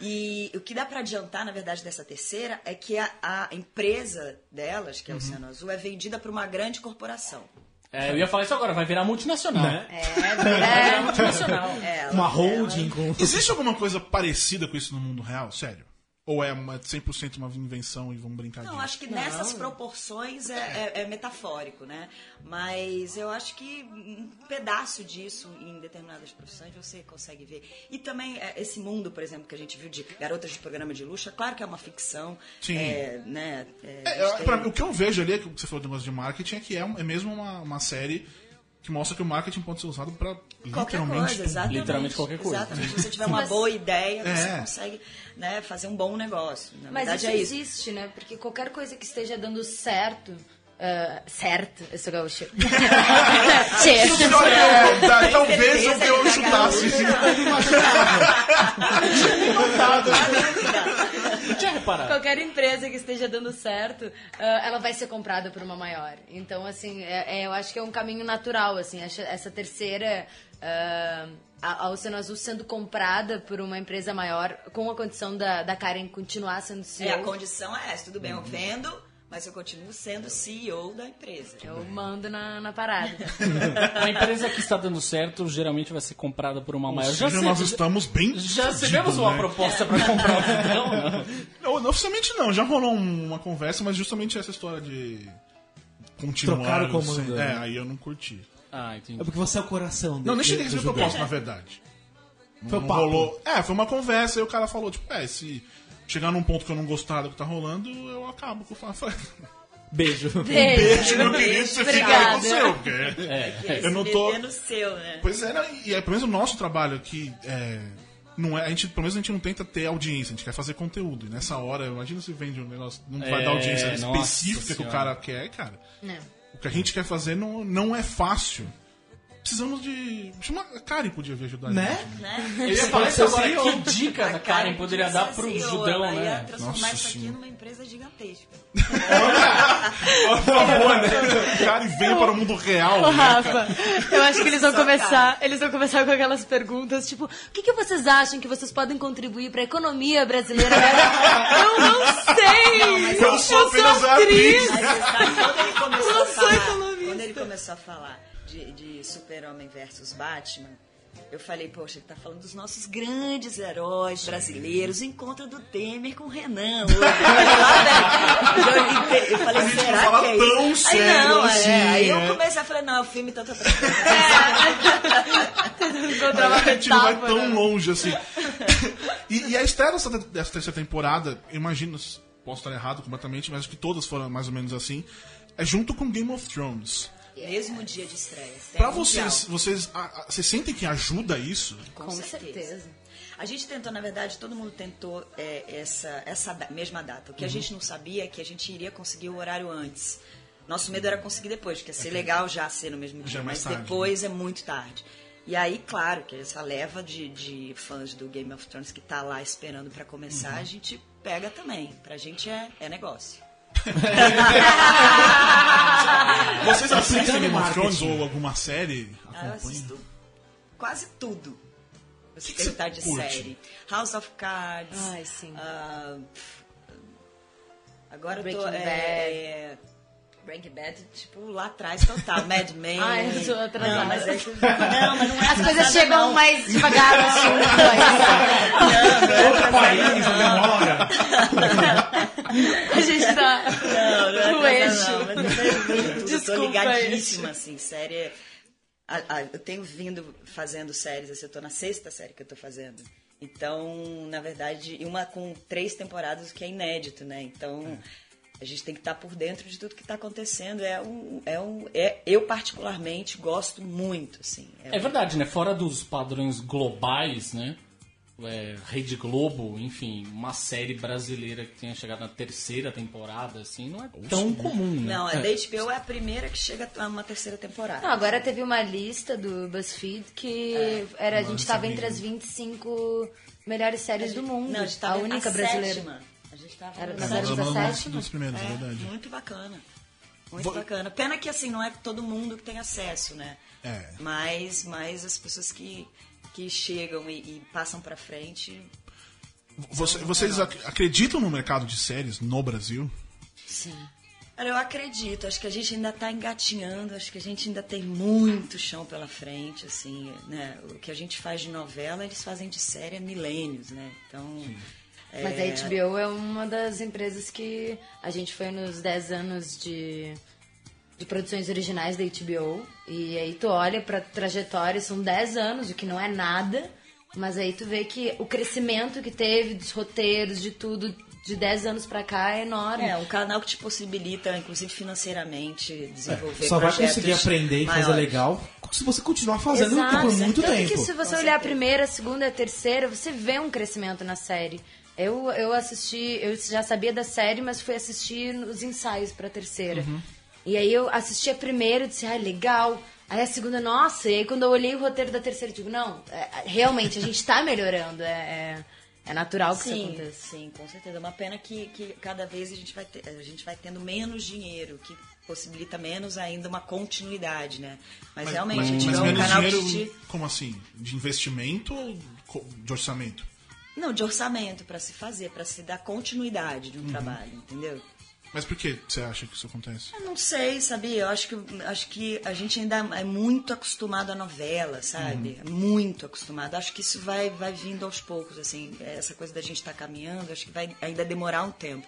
E o que dá pra adiantar, na verdade, dessa terceira é que a, a empresa delas, que é o Oceano Azul, é vendida para uma grande corporação. É, eu ia falar isso agora, vai virar multinacional. Né? [laughs] Vai virar multinacional. É, Uma ela- holding com. Existe alguma coisa parecida com isso no mundo real? Sério? Ou é uma, 100% uma invenção e vamos brincar Não, disso? acho que nessas proporções é, é- é metafórico, né? Mas eu acho que um pedaço disso em determinadas profissões você consegue ver. E também é, esse mundo, por exemplo, que a gente viu de garotas de programa de luxo, é claro que é uma ficção. Sim. É, né? É, É, é, tem- pra o que eu vejo ali, é que você falou do negócio de marketing, é que é, é mesmo uma, uma série que mostra que o marketing pode ser usado Qualquer literalmente coisa, exatamente. Literalmente qualquer coisa. Exatamente. Se você tiver uma boa ideia, você É. consegue né, fazer um bom negócio. Na Mas verdade isso é isso. existe, né? Porque qualquer coisa que esteja dando certo. ah, certo, eu sou [laughs] tá, talvez certeza eu, que eu tá chutasse. Não Qualquer empresa que esteja dando certo, ah, ela vai ser comprada por uma maior. Então, assim, é- é, eu acho que é um caminho natural, assim. Essa, terceira, ah, a, a Oceano Azul sendo comprada por uma empresa maior, com a condição da, da Karen continuar sendo CEO. É, a condição é essa. Tudo bem, eu vendo, mas eu continuo sendo CEO da empresa. Eu mando na, na parada. [laughs] A empresa que está dando certo geralmente vai ser comprada por uma maior. Já sei- nós estamos bem. já recebemos uma né? proposta para comprar o Vidão? não? [laughs] Não, não, oficialmente não, já rolou um- uma conversa, mas justamente essa história de continuar. Trocar o comando, sem- né? É, aí eu não curti. Ah, entendi. É porque você é o coração dele. Não, nem cheguei a do receber proposta, na verdade. Foi o Não papo. rolou. É, foi uma conversa e o cara falou, tipo, é, se chegar num ponto que eu não gostar do que tá rolando, eu acabo com o Fafá. Beijo. Beijo, meu querido, você fica aí com o Obrigada. seu. porque É, Eu não tô. Meter no seu, né? Pois é, e é pelo menos o nosso trabalho aqui é. Não é, a gente, pelo menos a gente não tenta ter audiência, a gente quer fazer conteúdo. E nessa hora, imagina se vende um negócio, não vai É, dar audiência nossa específica que o cara quer, cara. Não. O que a gente quer fazer não, não é fácil. Precisamos de. Chama, a Karen podia vir ajudar a Né? gente. né? Eu ia falar isso agora, que dica a Karen poderia dar pro CEO, Judão, ia né? transformar Nossa isso aqui Senhora. numa empresa gigantesca. [laughs] Por favor, né? Karen vem para o mundo real. Ô, né? Rafa, eu acho que eles vão Só começar, eles vão começar com aquelas perguntas, tipo, o que, que vocês acham que vocês podem contribuir para a economia brasileira? [laughs] Eu não sei! Eu sou apenas atriz. Mas sabe, quando ele começou a falar, economista. quando ele começou a falar de, de Super-Homem versus Batman, eu falei, poxa, ele tá falando dos nossos grandes heróis brasileiros, encontro do Temer com o Renan. hoje. Eu, falei, será que é isso? tão Aí sério não, assim, é. Aí eu comecei a falar, não, o filme tá... tá, [laughs] [laughs] tá, A gente não vai tão longe assim. [laughs] E, e a estreia dessa, dessa terceira temporada, imagino, posso estar errado completamente, mas acho que todas foram mais ou menos assim. É junto com Game of Thrones. Mesmo dia de estreia. Pra vocês, vocês, a- a- vocês sentem que ajuda isso? Com certeza. A gente tentou, na verdade, todo mundo tentou é, essa, essa mesma data. O que a gente não sabia é que a gente iria conseguir o horário antes. Nosso medo era conseguir depois, porque ia ser legal já ser no mesmo dia, é mais mas tarde, depois é muito tarde. E aí, claro, que essa leva de, de fãs do Game of Thrones que tá lá esperando pra começar, a gente pega também. Pra gente é, é negócio. Vocês assistem Aplicando Game of Thrones ou alguma série? Ah, eu assisto quase tudo. Você Que que de curte? série. House of Cards. Ai, sim. ah, agora eu tô. Breaking É, Breaking Bad, tipo, lá atrás total. Mad [laughs] Men. Ai, eu sou atrasada. Não, mas, é, não, mas não é As coisas chegam não. mais devagar assim, [laughs] Outro país, demora. [laughs] A gente tá Não, não é no eixo. não, mas eu tô ligadíssima, assim, série. a- a- eu tenho vindo fazendo séries, assim, eu tô na sexta série que eu tô fazendo. Então, na verdade, uma com três temporadas, o que é inédito, né? Então, a gente tem que estar por dentro de tudo que está acontecendo. É um, é um, é, eu particularmente gosto muito, assim. É verdade, né? Fora dos padrões globais, né? É, Rede Globo, enfim, uma série brasileira que tenha chegado na terceira temporada, assim, não é tão comum, né? Não, a da HBO é a primeira que chega a uma terceira temporada. Não, agora teve uma lista do BuzzFeed que É. era, a gente estava entre as 25 melhores séries do mundo. Não, a gente a única na brasileira. sétima. A gente tava Era na na sétima. sétima. É dos primeiros, é É, verdade. muito bacana. Muito Vou- bacana. Pena que assim, não é todo mundo que tem acesso, né? É. Mas, mas as pessoas que, que chegam e, e passam pra frente. Você- vocês ac- acreditam no mercado de séries no Brasil? Sim. Olha, eu acredito, acho que a gente ainda está engatinhando, acho que a gente ainda tem muito chão pela frente, assim, né? O que a gente faz de novela, eles fazem de série há milênios, né? Então. é, Mas a HBO é uma das empresas que a gente foi nos 10 anos de, de produções originais da HBO. E aí tu olha pra trajetória, são 10 anos, o que não é nada. Mas aí tu vê que o crescimento que teve dos roteiros, de tudo, de 10 anos pra cá é enorme. É, um canal que te possibilita, inclusive financeiramente, desenvolver Só vai conseguir aprender e fazer legal se você continuar fazendo Exato. por muito Tanto tempo. que se você olhar a primeira, a segunda e a terceira, você vê um crescimento na série. Eu, eu assisti, eu já sabia da série, mas fui assistir os ensaios pra terceira. Uhum. E aí eu assisti a primeira e disse, ah, legal. Aí a segunda, nossa, e aí quando eu olhei o roteiro da terceira, eu digo, não, é, realmente, a gente tá melhorando, é, é, é natural que isso Sim, aconteça. sim, com certeza. É uma pena que, que cada vez a gente, vai ter- a gente vai tendo menos dinheiro, que possibilita menos ainda uma continuidade, né? Mas, realmente, mas, a gente mas é um menos canal dinheiro, te... como assim? De investimento ou de orçamento? Não, de orçamento para se fazer, para se dar continuidade de Uhum. um trabalho, entendeu? Mas por que você acha que isso acontece? Eu não sei, sabia? Eu acho que, acho que a gente ainda é muito acostumado à novela, sabe? Uhum. Muito acostumado. Acho que isso vai, vai vindo aos poucos, assim. Essa coisa da gente estar caminhando, acho que vai ainda demorar um tempo.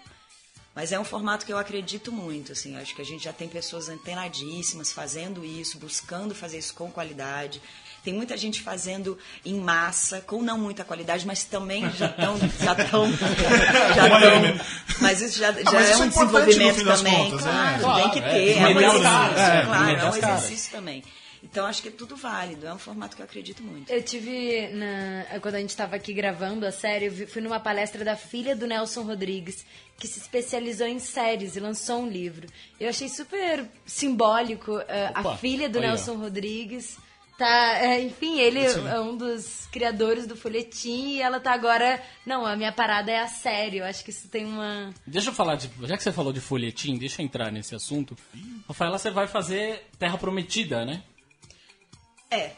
Mas é um formato que eu acredito muito, assim. Acho que a gente já tem pessoas antenadíssimas fazendo isso, buscando fazer isso com qualidade. Tem muita gente fazendo em massa, com não muita qualidade, mas também já estão. [laughs] Já tão, já tão, mas isso já, já mas é isso um é importante no desenvolvimento também. contas, claro, é. tem Claro, que é. ter. É, um Meter as exercício, é, claro, é um exercício também. Então acho que é tudo válido, é um formato que eu acredito muito. Eu tive, na- quando a gente estava aqui gravando a série, eu vi- fui numa palestra da filha do Nelson Rodrigues, que se especializou em séries e lançou um livro. Eu achei super simbólico a Opa, filha do olha. Nelson Rodrigues. Tá, é, enfim, ele é um dos criadores do folhetim e ela tá agora. Não, a minha parada é a série. Eu acho que isso tem uma. Deixa eu falar, de, já que você falou de folhetim, deixa eu entrar nesse assunto. Rafaela, você vai fazer Terra Prometida, né? É.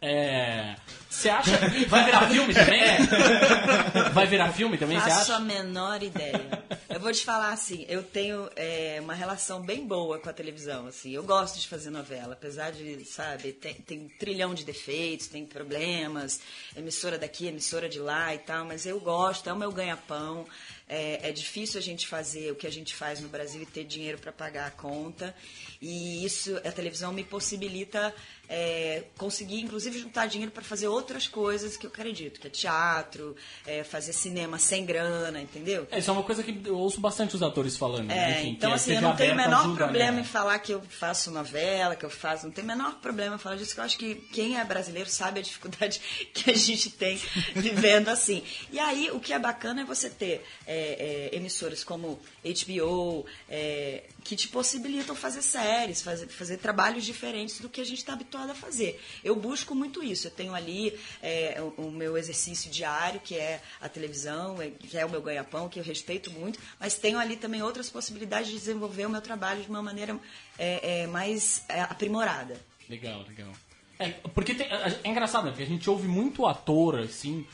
É. Você acha. Vai virar filme também? Vai virar filme também, você Faço a acha? menor ideia. Eu vou te falar assim, eu tenho é, uma relação bem boa com a televisão, assim. Eu gosto de fazer novela, apesar de, sabe, tem, tem um trilhão de defeitos, tem problemas, emissora daqui, emissora de lá e tal, mas eu gosto, é o meu ganha-pão. É, é difícil a gente fazer o que a gente faz no Brasil e ter dinheiro para pagar a conta. E isso, a televisão me possibilita é, conseguir, inclusive, juntar dinheiro para fazer outras coisas que eu acredito, que é teatro, é, fazer cinema sem grana, entendeu? É, isso é uma coisa que eu ouço bastante os atores falando. né? É, Enfim, então a assim, eu não tenho o menor problema né? em falar que eu faço novela, que eu faço, não tem o menor problema em falar disso, que eu acho que quem é brasileiro sabe a dificuldade [laughs] que a gente tem vivendo assim. E aí, o que é bacana é você ter é, é, emissoras como HBO, é, que te possibilitam fazer séries, fazer, fazer trabalhos diferentes do que a gente está habituado a fazer. Eu busco muito isso. Eu tenho ali é, o, o meu exercício diário, que é a televisão, é- que é o meu ganha-pão, que eu respeito muito, mas tenho ali também outras possibilidades de desenvolver o meu trabalho de uma maneira é, é, mais é, aprimorada. Legal, legal. É, porque tem- é é engraçado, né? Porque a gente ouve muito ator, assim,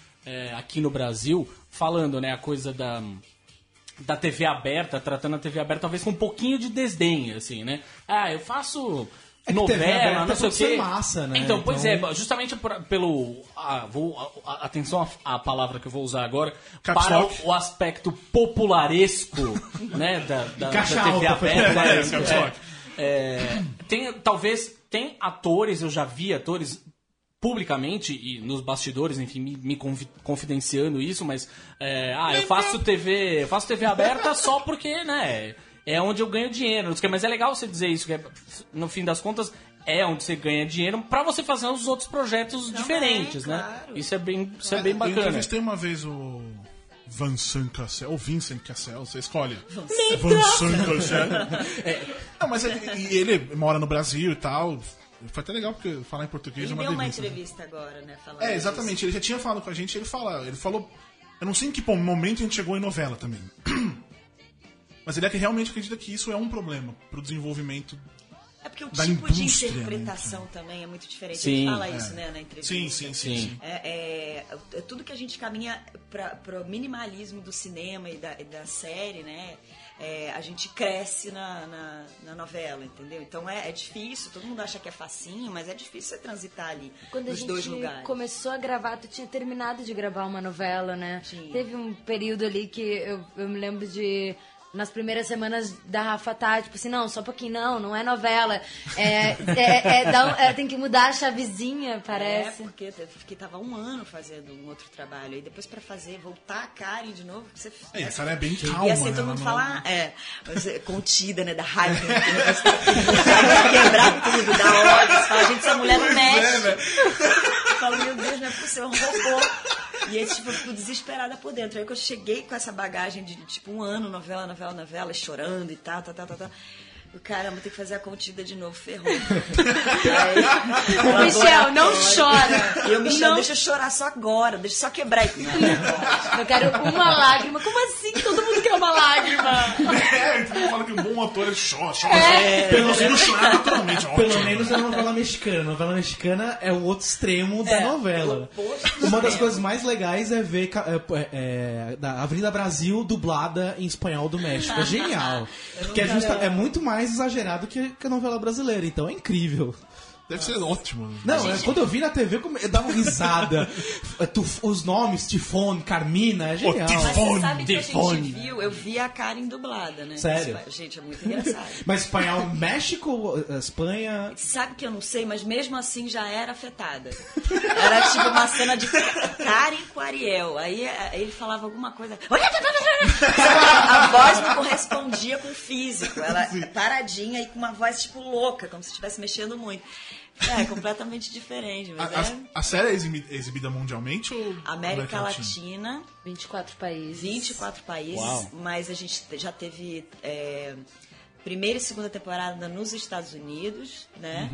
aqui no Brasil, falando, né, a coisa da, da TV aberta, tratando a TV aberta talvez com um pouquinho de desdém, assim, né? Ah, eu faço É novela, não sei o pode ser quê. massa, né? Então, pois Então- é, justamente por- pelo... ah, vou, a- atenção à, à palavra que eu vou usar agora. Caps para lock. o, o aspecto popularesco, [laughs] né, da, da, da TV alta, aberta. [laughs] É, lock. é, tem, talvez, tem atores, eu já vi atores publicamente e nos bastidores, enfim, me, me confi- confidenciando isso, mas é, ah, eu faço TV, eu faço TV aberta [laughs] só porque, né, é onde eu ganho dinheiro. Mas é legal você dizer isso, que é, no fim das contas é onde você ganha dinheiro pra você fazer os outros projetos diferentes, né? claro. Isso é bem, isso é bem Eu bacana. entrevistei uma vez o Vincent Cassel, ou Vincent Cassel, você escolhe. Vincent Cassel. [laughs] Não, mas ele, e ele mora no Brasil e tal. Foi até legal porque falar em português Ele é uma deu uma né? entrevista agora, né? Falando É, exatamente. Ele já tinha falado com a gente, ele fala, ele falou, eu não sei em que momento a gente chegou em novela também. [clears throat] Mas ele é que realmente acredita que isso é um problema pro desenvolvimento. É porque o da tipo de né, interpretação também é muito diferente. Sim, Ele fala é. isso, né, na entrevista. Sim, sim, sim, sim. É, é- é tudo que a gente caminha para o minimalismo do cinema e da, e da série, né? É, a gente cresce na, na, na novela, entendeu? Então é, é difícil, todo mundo acha que é facinho, mas é difícil você transitar ali Quando a nos gente dois lugares. começou a gravar, tu tinha terminado de gravar uma novela, né? Tinha. Teve um período ali que eu, eu me lembro de. Nas primeiras semanas da Rafa tá, tipo assim, não, só um pouquinho, não, não é novela. É, é, é, dá um- é, tem que mudar a chavezinha, É, parece. porque eu fiquei tava um ano fazendo um outro trabalho. E depois pra fazer, voltar a Karen de novo, você É, a cara é bem calma, E assim, né? todo mundo fala, ah, é, você, contida, né, da raiva, né, quebrar tudo, da ódio. Você fala, gente, essa mulher não mexe. Eu falo, meu Deus, não é possível, é um robô. E aí, tipo, eu fico desesperada por dentro. Aí que eu cheguei com essa bagagem de, tipo, um ano, novela, novela, novela, chorando e tal, tal, tal, tal, tal. Eu, Caramba, tem que fazer a contida de novo, ferrou. [laughs] Aí, Michel, não chora. E eu, Michel, Não. deixa eu chorar só agora, deixa eu só quebrar. Não, [laughs] Eu quero uma lágrima. Como assim? Uma lágrima. É, todo mundo fala que um bom ator ele chora, chora. É. Pelo menos chorar naturalmente. Pelo ótimo. menos é uma novela mexicana. A novela mexicana é o outro extremo da É, novela. Uma das coisas mais legais é ver é, é, é, da Avenida Brasil dublada em espanhol do México. É genial. [laughs] Porque é, justa- é muito mais exagerado que, que a novela brasileira. Então é incrível. Deve ser ótimo. Não, é, quando eu vi na TV, eu dava risada. [laughs] É, os nomes, Tifone, Carmina, é genial. Tifone. Sabe que a gente viu, eu vi a Karen dublada, né? Sério? Gente, é muito engraçado. [laughs] Mas espanhol, México, Espanha. Sabe que eu não sei, mas mesmo assim já era afetada. Era tipo uma cena de Karen com Ariel. Aí eh, ele falava alguma coisa. [laughs] A voz não correspondia com o físico. Ela paradinha e com uma voz tipo louca, como se estivesse mexendo muito. É, completamente diferente, A, mas a- é a série é eximi- exibida mundialmente ou América Latina? Latina. 24 países. 24 países, Uau. mas a gente já teve é, primeira e segunda temporada nos Estados Unidos, né?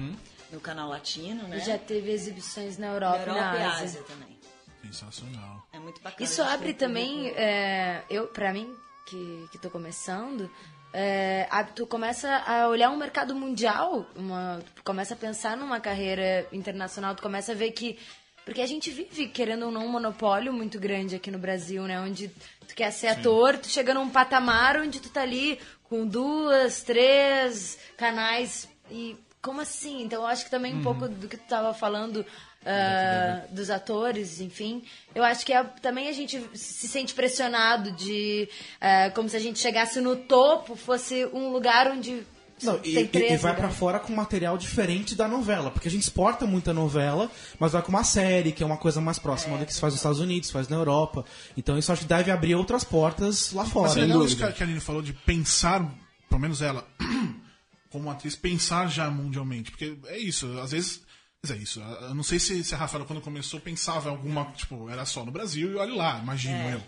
No canal latino, né? E já teve exibições na na Europa, Europa e na Ásia Ásia. também. Sensacional. É muito bacana. Isso a abre também, é, eu, pra mim, que, que tô começando, é, a- tu começa a olhar um mercado mundial, uma, tu começa a pensar numa carreira internacional, tu começa a ver que. Porque a gente vive, querendo ou não, um monopólio muito grande aqui no Brasil, né? Onde tu quer ser ator, tu chega num patamar onde tu tá ali com duas, três canais e. Como assim? Então eu acho que também um pouco do que tu tava falando ah, dos atores, enfim. Eu acho que é, também a gente se sente pressionado de. ah, como se a gente chegasse no topo, fosse um lugar onde. Não, e, e- e vai pra lugares. fora com material diferente da novela, porque a gente exporta muita novela, mas vai com uma série, que é uma coisa mais próxima do que se faz nos Estados Unidos, se faz na Europa. Então isso acho que deve abrir outras portas lá fora. Mas é legal isso que a Aline falou de pensar, pelo menos ela, [clears throat] como atriz, pensar já mundialmente. Porque é isso, às vezes. Mas é isso. Eu não sei se, se a Rafaela, quando começou, pensava em alguma. Tipo, era só no Brasil e olha lá, imagino É. eu.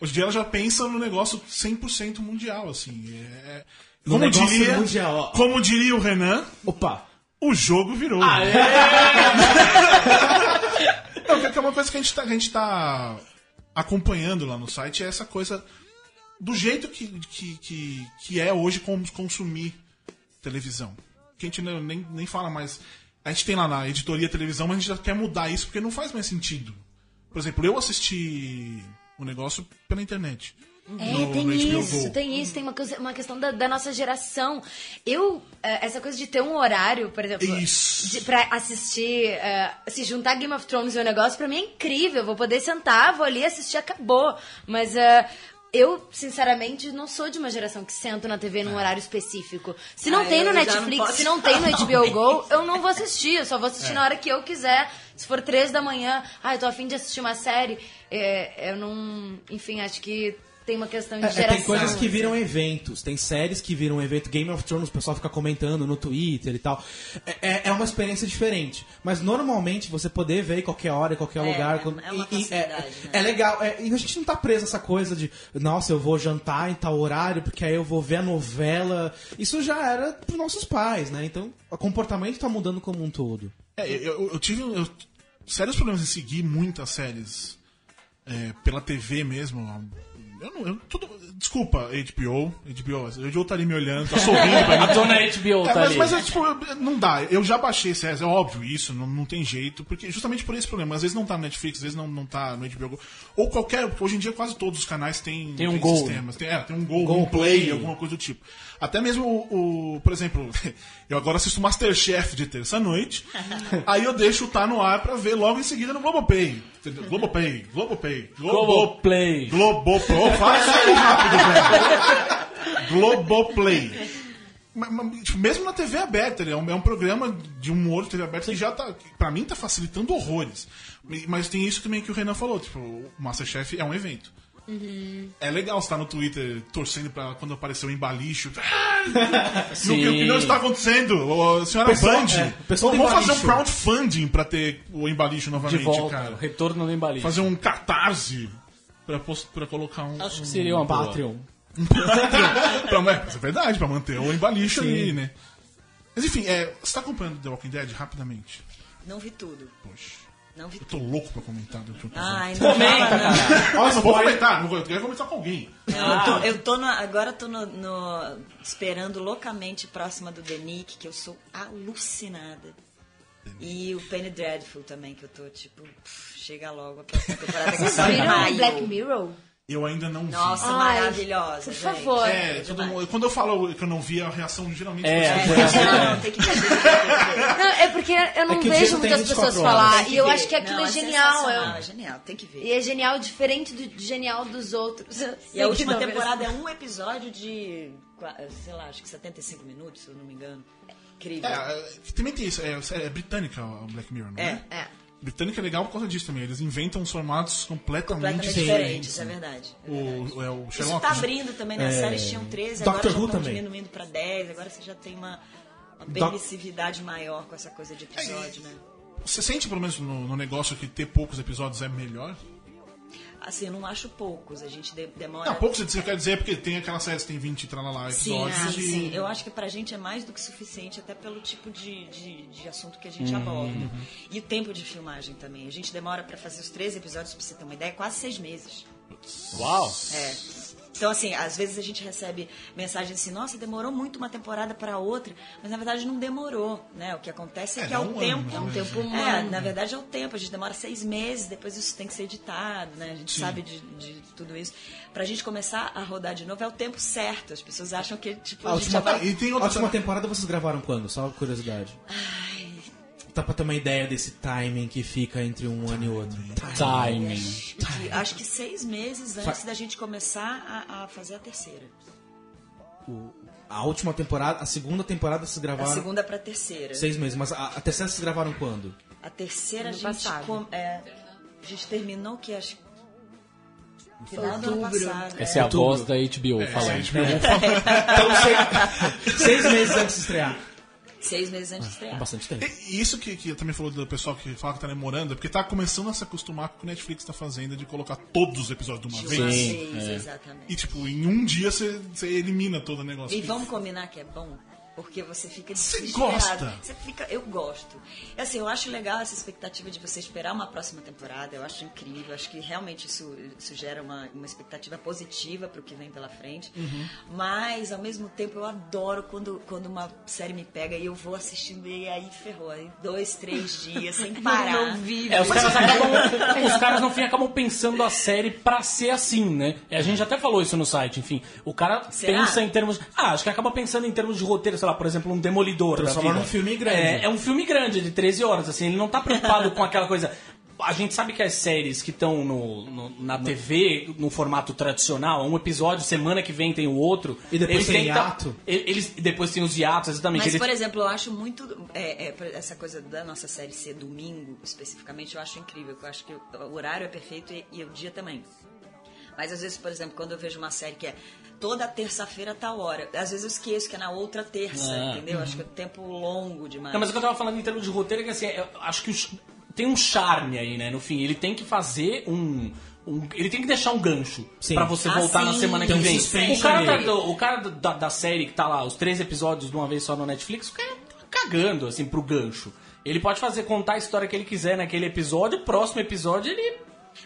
Hoje em dia ela já pensa no negócio 100% mundial, assim. É, No como, negócio diria, mundial, ó. como diria o Renan, Opa! o jogo virou. [laughs] Não, que é uma coisa que a gente, tá, a gente tá acompanhando lá no site é essa coisa do jeito que, que, que, que é hoje como consumir televisão. Que a gente não- nem, nem fala mais. A gente tem lá na editoria televisão, mas a gente já quer mudar isso porque não faz mais sentido. Por exemplo, eu assisti o negócio pela internet. É, No- tem no isso, tem isso, tem uma, uma questão da, da nossa geração. Eu, eh, essa coisa de ter um horário, por exemplo, Isso. de, pra assistir, eh, se juntar Game of Thrones e o negócio, pra mim é incrível. Eu vou poder sentar, vou ali assistir, acabou. Mas eh, eu, sinceramente, não sou de uma geração que sento na TV num horário específico. Se não Ah, tem no não Netflix, posso se não tem no HBO Go, eu não vou assistir. Eu só vou assistir na hora que eu quiser. Se for três da manhã, ah, eu tô afim de assistir uma série, eh, eu não. Enfim, acho que tem uma questão de É, é, geração. tem coisas que assim. viram eventos, tem séries que viram evento. Game of Thrones, o pessoal fica comentando no Twitter e tal. É, é- é uma experiência diferente. Mas normalmente você poder ver em qualquer hora, em qualquer É, lugar. é- quando- é uma e- e- é, né? é legal. é, e a gente não tá preso a essa coisa de, nossa, eu vou jantar em tal horário, porque aí eu vou ver a novela. Isso já era pros nossos pais, né? Então o comportamento tá mudando como um todo. É, eu, eu- eu tive eu- sérios problemas em seguir muitas séries é, pela TV mesmo. Eu não, eu, tudo, desculpa, HBO, HBO, o HBO tá ali me olhando, tá sorrindo pra mim. [laughs] A dona HBO É, tá mas, ali. mas é, tipo, eu- não dá. Eu já baixei séries, é óbvio isso, não, não tem jeito, porque justamente por esse problema. Às vezes não tá no Netflix, às vezes não, não tá no HBO Go. Ou qualquer. Hoje em dia quase todos os canais têm, Tem um Go, sistemas. Tem, é, tem um Go, Go um Play, Play. alguma coisa do tipo. Até mesmo o, o- por exemplo, [laughs] eu agora assisto Masterchef de terça-noite, [laughs] aí eu deixo tá no ar pra ver logo em seguida no Globopay. Globopay, Globopay, Globoplay. Globoplay. Oh, fala isso aí rápido, velho. Globoplay. Ma- ma- tipo, mesmo na TV aberta, ele é um, é um programa de humor de TV aberta que já tá. que Pra mim tá facilitando horrores. Mas tem isso também que o Renan falou, tipo, o Masterchef é um evento. É legal estar no Twitter torcendo pra quando apareceu o embalicho. [laughs] O Sim. que, o que não está acontecendo? Ô, senhora Pessoal- Band, é, pessoal vamos fazer um embalicho. crowdfunding pra ter o embalicho De novamente, volta, cara. retorno do embaliço. Fazer um catarse pra, pra colocar um. Acho que seria uma boa. Patreon. [laughs] pra, é verdade, pra manter o embalicho ali, né? Mas enfim, é, você tá acompanhando The Walking Dead rapidamente? Não vi tudo. Poxa, Não eu tô louco pra comentar. do que eu tô Ai, vendo. não não vou comentar, não vou, eu quero comentar com alguém. Não, eu tô, eu tô no- agora tô no, no- esperando loucamente próxima do The Nick, que eu sou alucinada. E o Penny Dreadful também, que eu tô tipo, pff, chega logo a próxima temporada Vocês viram. Black Mirror? Eu ainda não vi. Nossa, maravilhosa. por gente. favor. É, todo mundo- quando eu falo que eu não vi, a reação geralmente É, é, assim. Não, tem que ver. Não, é porque eu não É vejo muitas 24 pessoas falar. E eu ver. acho que aquilo Não, é genial. sensacional, é- É genial, tem que ver. E é genial, diferente do genial dos outros. [laughs] E a última temporada é um episódio de, sei lá, acho que 75 minutos, se eu não me engano. Incrível. É, é, também tem isso, é, é britânica o Black Mirror, não é? É, É. Britânica é legal por causa disso também. Eles inventam uns formatos completamente, completamente diferente, isso é verdade. é verdade. O, é o Isso Sherlock. tá abrindo também, né? As séries tinham 13, Doctor agora já Who estão também. diminuindo pra 10, agora você já tem uma, uma permissividade maior com essa coisa de episódio, né? Você sente, pelo menos no, no negócio, que ter poucos episódios é melhor? Assim, eu não acho poucos, a gente de- demora... Não, poucos você quer dizer porque tem aquela série que tem 20 tralalá Sim, episódios. sim, e- sim. Eu acho que pra gente é mais do que suficiente, até pelo tipo de, de, de assunto que a gente Uhum. aborda. E o tempo de filmagem também. A gente demora pra fazer os três episódios, pra você ter uma ideia, quase seis meses. Uau! É. Então, assim, às vezes a gente recebe mensagem assim, nossa, demorou muito uma temporada para outra, mas na verdade não demorou, né? O que acontece é, É, que é um o ano, tempo. né? É um tempo É, humano. na verdade é o tempo. A gente demora seis meses, depois isso tem que ser editado, né? A gente sabe de, de tudo isso. Pra gente começar a rodar de novo é o tempo certo. As pessoas acham que, tipo, A a, gente já última, vai... E tem a outra- última temporada vocês gravaram quando? Só curiosidade. Tá pra ter uma ideia desse timing que fica entre um ano e outro. Timing. de- acho que seis meses antes da gente começar a, a fazer a terceira. O- a última temporada, a segunda temporada A gravaram segunda pra terceira. seis meses, mas a, a terceira vocês gravaram quando? A terceira a Ano gente, passado. com- é, a gente terminou que acho final do ano passado. Essa é a Outubro. voz da HBO É, falando. a HBO Então, seis, [laughs] seis meses antes de estrear. Seis meses antes de É estrear. bastante tempo. E isso que, que também falou do pessoal que fala que tá demorando, é porque tá começando a se acostumar com o que o Netflix tá fazendo de colocar todos os episódios de uma De vez. vez, exatamente. E tipo, em um dia você elimina todo o negócio. E vamos combinar que é bom? Porque você fica Você desesperado. gosta? Você fica, eu gosto. É Assim, eu acho legal essa expectativa de você esperar uma próxima temporada. Eu acho incrível. Acho que realmente isso, isso gera uma, uma expectativa positiva para o que vem pela frente. Uhum. Mas, ao mesmo tempo, eu adoro quando, quando uma série me pega e eu vou assistindo e aí ferrou. Aí dois, três dias sem [laughs] parar. Não vive. É, os caras, acabam, [laughs] os caras no fim acabam pensando a série pra ser assim, né? E a gente até falou isso no site, enfim. O cara Será? pensa em termos. Ah, acho que acaba pensando em termos de roteiro, sei lá, por exemplo, um Demolidor. Transformar num filme grande. É, é um filme grande, de 13 horas, assim. Ele não tá preocupado com aquela coisa. A gente sabe que as séries que estão no, no- na TV, no formato tradicional, um episódio, semana que vem tem o outro. E depois eles tem tentam- hiato. Eles, depois tem os hiatos, exatamente. Mas, Eles- por exemplo, eu acho muito. é, é, essa coisa da nossa série ser domingo, especificamente, eu acho incrível. Eu acho que o horário é perfeito e, e o dia também. Mas às vezes, por exemplo, quando eu vejo uma série que é toda terça-feira tal hora, às vezes eu esqueço que é na outra terça, Ah. entendeu? Acho que é tempo longo demais. Não, mas o que eu tava falando em termos de roteiro é que assim, eu acho que o ch- tem um charme aí, né? No fim, ele tem que fazer um. um- ele tem que deixar um gancho pra você Ah, voltar na semana que Tem um vem. suspense O cara, da, ali. do- o cara da, da série que tá lá, os três episódios de uma vez só no Netflix, o cara tá cagando, assim, pro gancho. Ele pode fazer contar a história que ele quiser naquele episódio, o próximo episódio ele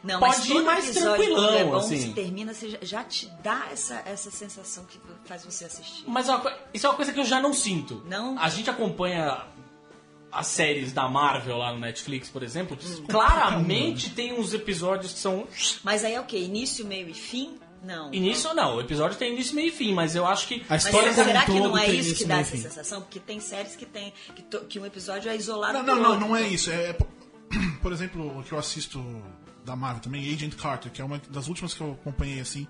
Não, pode mas ir mais tranquilão, é bom, assim. se termina, você já, te dá essa, essa sensação que faz você assistir. Mas é isso é uma coisa que eu já não sinto. Não? A gente acompanha as séries da Marvel lá no Netflix, por exemplo. Hum. Claramente tem uns episódios que são. Mas aí é o quê? Início, meio e fim? Não. Início não, o episódio tem início, meio e fim, mas eu acho que. A Mas história como será que não é isso que dá essa fim. sensação? Porque tem séries que tem que, to- que um episódio é isolado Não, do não, não, não é isso. É, é, por- [clears throat] por exemplo, o que eu assisto da Marvel também, Agent Carter, que é uma das últimas que eu acompanhei assim.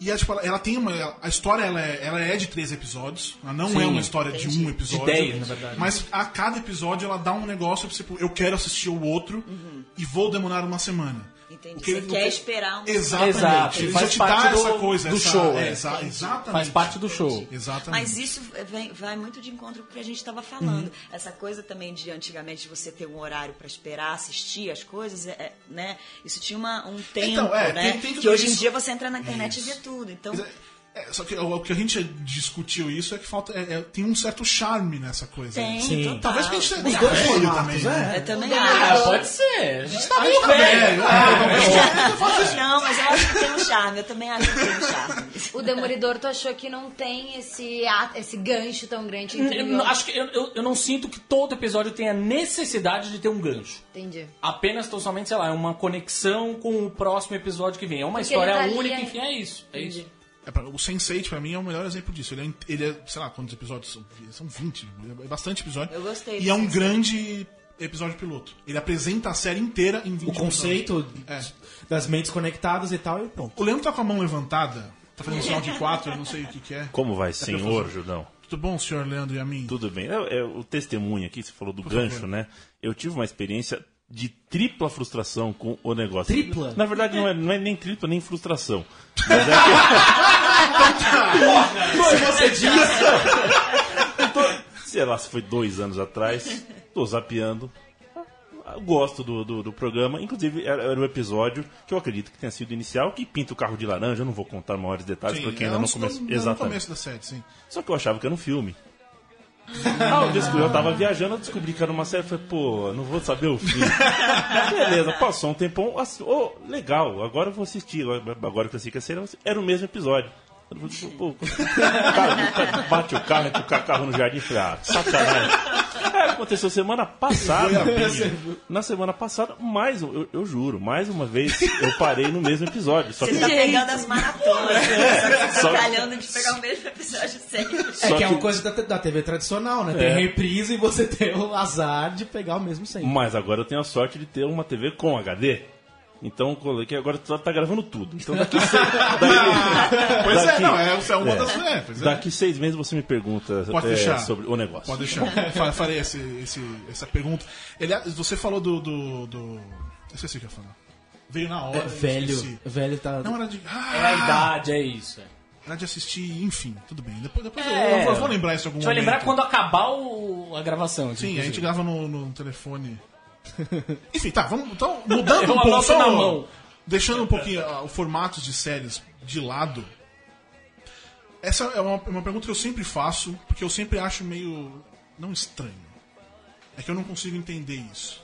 E é, tipo, ela, ela tem uma. A história ela é, ela é de três episódios. Ela não Sim, é uma história de entendi. um episódio. De dez, na verdade. Mas a cada episódio ela dá um negócio, tipo, eu quero assistir o outro e vou demorar uma semana. Entendi. Você quer esperar um Exatamente. Exato, Ele faz já te parte dá do- essa coisa. do essa- show, é, é. exa- exatamente. Faz parte do show. Exatamente. Mas isso vem- vai muito de encontro com o que a gente estava falando. Essa coisa também de antigamente você ter um horário para esperar, assistir as coisas, é, é, né? Isso tinha uma- um tempo, Então, é, né? tem- tem que hoje em isso. dia você entra na internet Isso. e vê tudo. Então, É, só que o, o que a gente discutiu isso é que falta. é- é- tem um certo charme nessa coisa. tem, Sim. total. Talvez porque a gente Os tenha dois formatos, também. é. né? Eu também Ah, acho. pode ser. A gente tá meio tá velho. velho, é, [laughs] Não, mas eu acho que tem um charme. Eu também acho que tem um charme. O Demolidor, tu achou que não tem esse, esse gancho tão grande entre Eu os não- Acho que eu, eu, eu não sinto que todo episódio tenha necessidade de ter um gancho. Entendi. Apenas tão somente, sei lá, é uma conexão com o próximo episódio que vem. É uma Porque história tá única, é- enfim, é isso. É isso. É pra- o Sense8 pra mim é o melhor exemplo disso. Ele é, ele é, sei lá, quantos episódios são? São 20, é bastante episódio. Eu gostei E é um Sense8. grande episódio piloto. Ele apresenta a série inteira em 20 O conceito É. das mentes conectadas e tal, e pronto. O Leandro tá com a mão levantada, tá fazendo sinal de 4, eu não sei o que, que é. Como vai, pra senhor. Judão? Tudo bom, senhor Leandro e a mim? Tudo bem. É, é o testemunho aqui, você falou do Por gancho, favor. né? Eu tive uma experiência de tripla frustração com o negócio. Tripla? Na verdade, não é, não é nem tripla, nem frustração. Se [laughs] você diz. Sei lá se foi dois anos atrás, tô zapeando. Eu gosto do, do, do programa, inclusive era, era o episódio que eu acredito que tenha sido inicial, que pinta o carro de laranja, eu não vou contar maiores detalhes Sim, para quem é ainda não um- começou. é no Exatamente. começo da série, sim. Só que eu achava que era um filme. Ah, eu, eu tava viajando, eu descobri que era uma série, falei, pô, não vou saber o fim. Beleza, passou um tempão, ô, legal, agora eu vou assistir. Agora, que eu sei que série era o mesmo episódio. Eu falei, pô, cara, bate o carro, entra o ca- carro no jardim e falei, ah, sacanagem. É, aconteceu semana passada. Na semana passada, mais, um- eu, eu juro, mais uma vez eu parei no mesmo episódio. Só Você que, tá pegando as maratonas. Só que você Só- tá calhando de pegar o mesmo episódio sempre. É Só que é que- uma coisa da, da TV tradicional, né? Tem É. reprise e você [laughs] tem o azar de pegar o mesmo sempre. Mas agora eu tenho a sorte de ter uma TV com HD. Então coloquei, agora tá, tá gravando tudo. Então daqui [laughs] seis, daqui, Pois é, daqui- não, é, é uma é. das. É, é. daqui seis meses você me pergunta Pode é, deixar. sobre o negócio. Pode deixar. Fa- Farei esse, esse, essa pergunta. Aliás, você falou do. do, do... Eu esqueci o que eu ia falar. Veio na hora. É, velho, esqueci. velho tá. Não era de. Ah, É a idade, é isso. é. Era de assistir, enfim, tudo bem. Depois, depois É. eu, eu vou lembrar isso algum A gente vai momento. lembrar quando acabar o- a gravação. Sim, a gente grava no, no telefone. [laughs] Enfim, tá, vamos. Então, mudando [laughs] um pouco. só- na mão. Deixando um pouquinho ah, o formato de séries de lado. Essa é uma, é uma pergunta que eu sempre faço, porque eu sempre acho meio. não estranho. É que eu não consigo entender isso.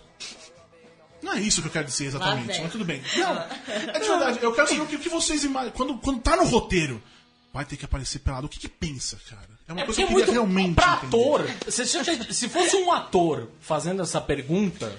Não é isso que eu quero dizer exatamente, mas tudo bem. Não, [laughs] é de verdade. Eu quero saber o que, o que vocês imaginam. Quando, quando tá no roteiro, vai ter que aparecer pelado. O que, que pensa, cara? É uma É coisa que é eu muito. realmente. pra entender. ator, se, se- se fosse um ator fazendo essa pergunta.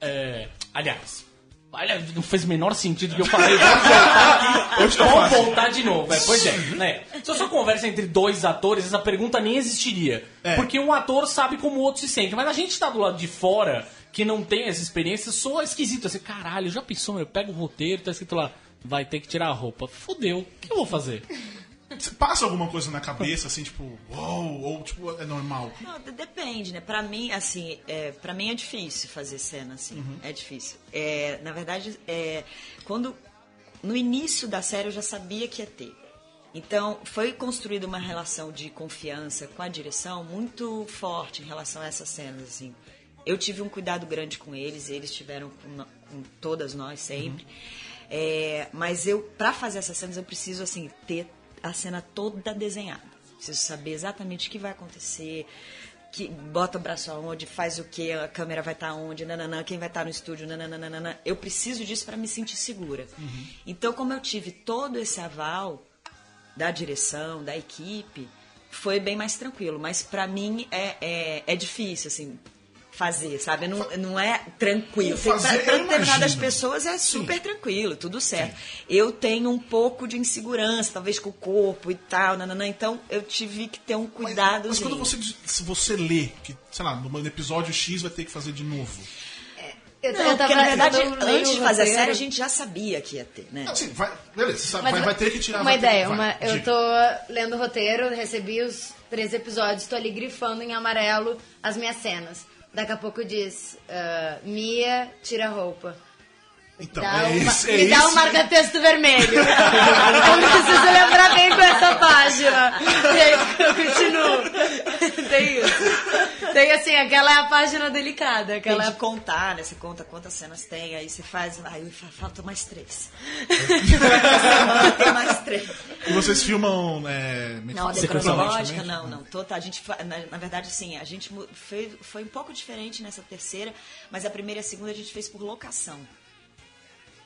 é, aliás, olha, não fez o menor sentido que eu falei. Vamos voltar aqui. Vamos voltar de novo. É, pois é, né? Se fosse uma conversa entre dois atores, essa pergunta nem existiria. É. Porque um ator sabe como o outro se sente. Mas a gente tá do lado de fora, que não tem essa experiência, soa esquisito. Assim, caralho, já pensou? Eu pego o roteiro, tá escrito lá. Vai ter que tirar a roupa. Fudeu. O que eu vou fazer? Passa alguma coisa na cabeça, assim, tipo, ou tipo, é normal. Não, de- depende, né? Pra mim, assim, é, pra mim é difícil fazer cena, assim. É difícil. É, na verdade, é, quando, no início da série eu já sabia que ia ter. Então, foi construída uma relação de confiança com a direção muito forte em relação a essas cenas, assim. Eu tive um cuidado grande com eles, eles tiveram com, com todas nós sempre. É, mas eu, para fazer essas cenas, eu preciso, assim, ter a cena toda desenhada. Preciso saber exatamente o que vai acontecer, que bota o braço aonde, faz o que, a câmera vai estar onde, nananã, quem vai estar no estúdio, nananana. Eu preciso disso para me sentir segura. Então, como eu tive todo esse aval da direção, da equipe, foi bem mais tranquilo. Mas para mim é, é, é difícil, assim, fazer, sabe? Não, não é tranquilo. Eu determinadas imagino. pessoas é super tranquilo, tudo certo. Eu tenho um pouco de insegurança, talvez com o corpo e tal, nananã, então eu tive que ter um cuidado. Mas quando você, se você lê que, sei lá, no episódio X vai ter que fazer de novo. Eu, Não, eu porque na verdade, antes de fazer a série, a gente já sabia que ia ter, né? Assim, vai, beleza, Mas vai, vai ter que tirar. Uma ter- ideia, vai, uma, eu diga. tô lendo o roteiro, recebi os três episódios, tô ali grifando em amarelo as minhas cenas. Daqui a pouco diz, ah, Mia, tira a roupa. Então, Dá é uma- isso, é me dá isso. um marca-texto vermelho. [laughs] eu preciso lembrar bem com essa página. E aí eu continuo. Tem isso. Tem assim, aquela é a página delicada. Aquela Tem de contar, né? Você conta quantas cenas tem, aí você faz. Aí fa- falta mais três. tem mais três. E vocês filmam. É, é Não, a decronológica, não, não. Total, a gente, na, na verdade, sim, a gente fez, foi um pouco diferente nessa terceira, mas a primeira e a segunda a gente fez por locação.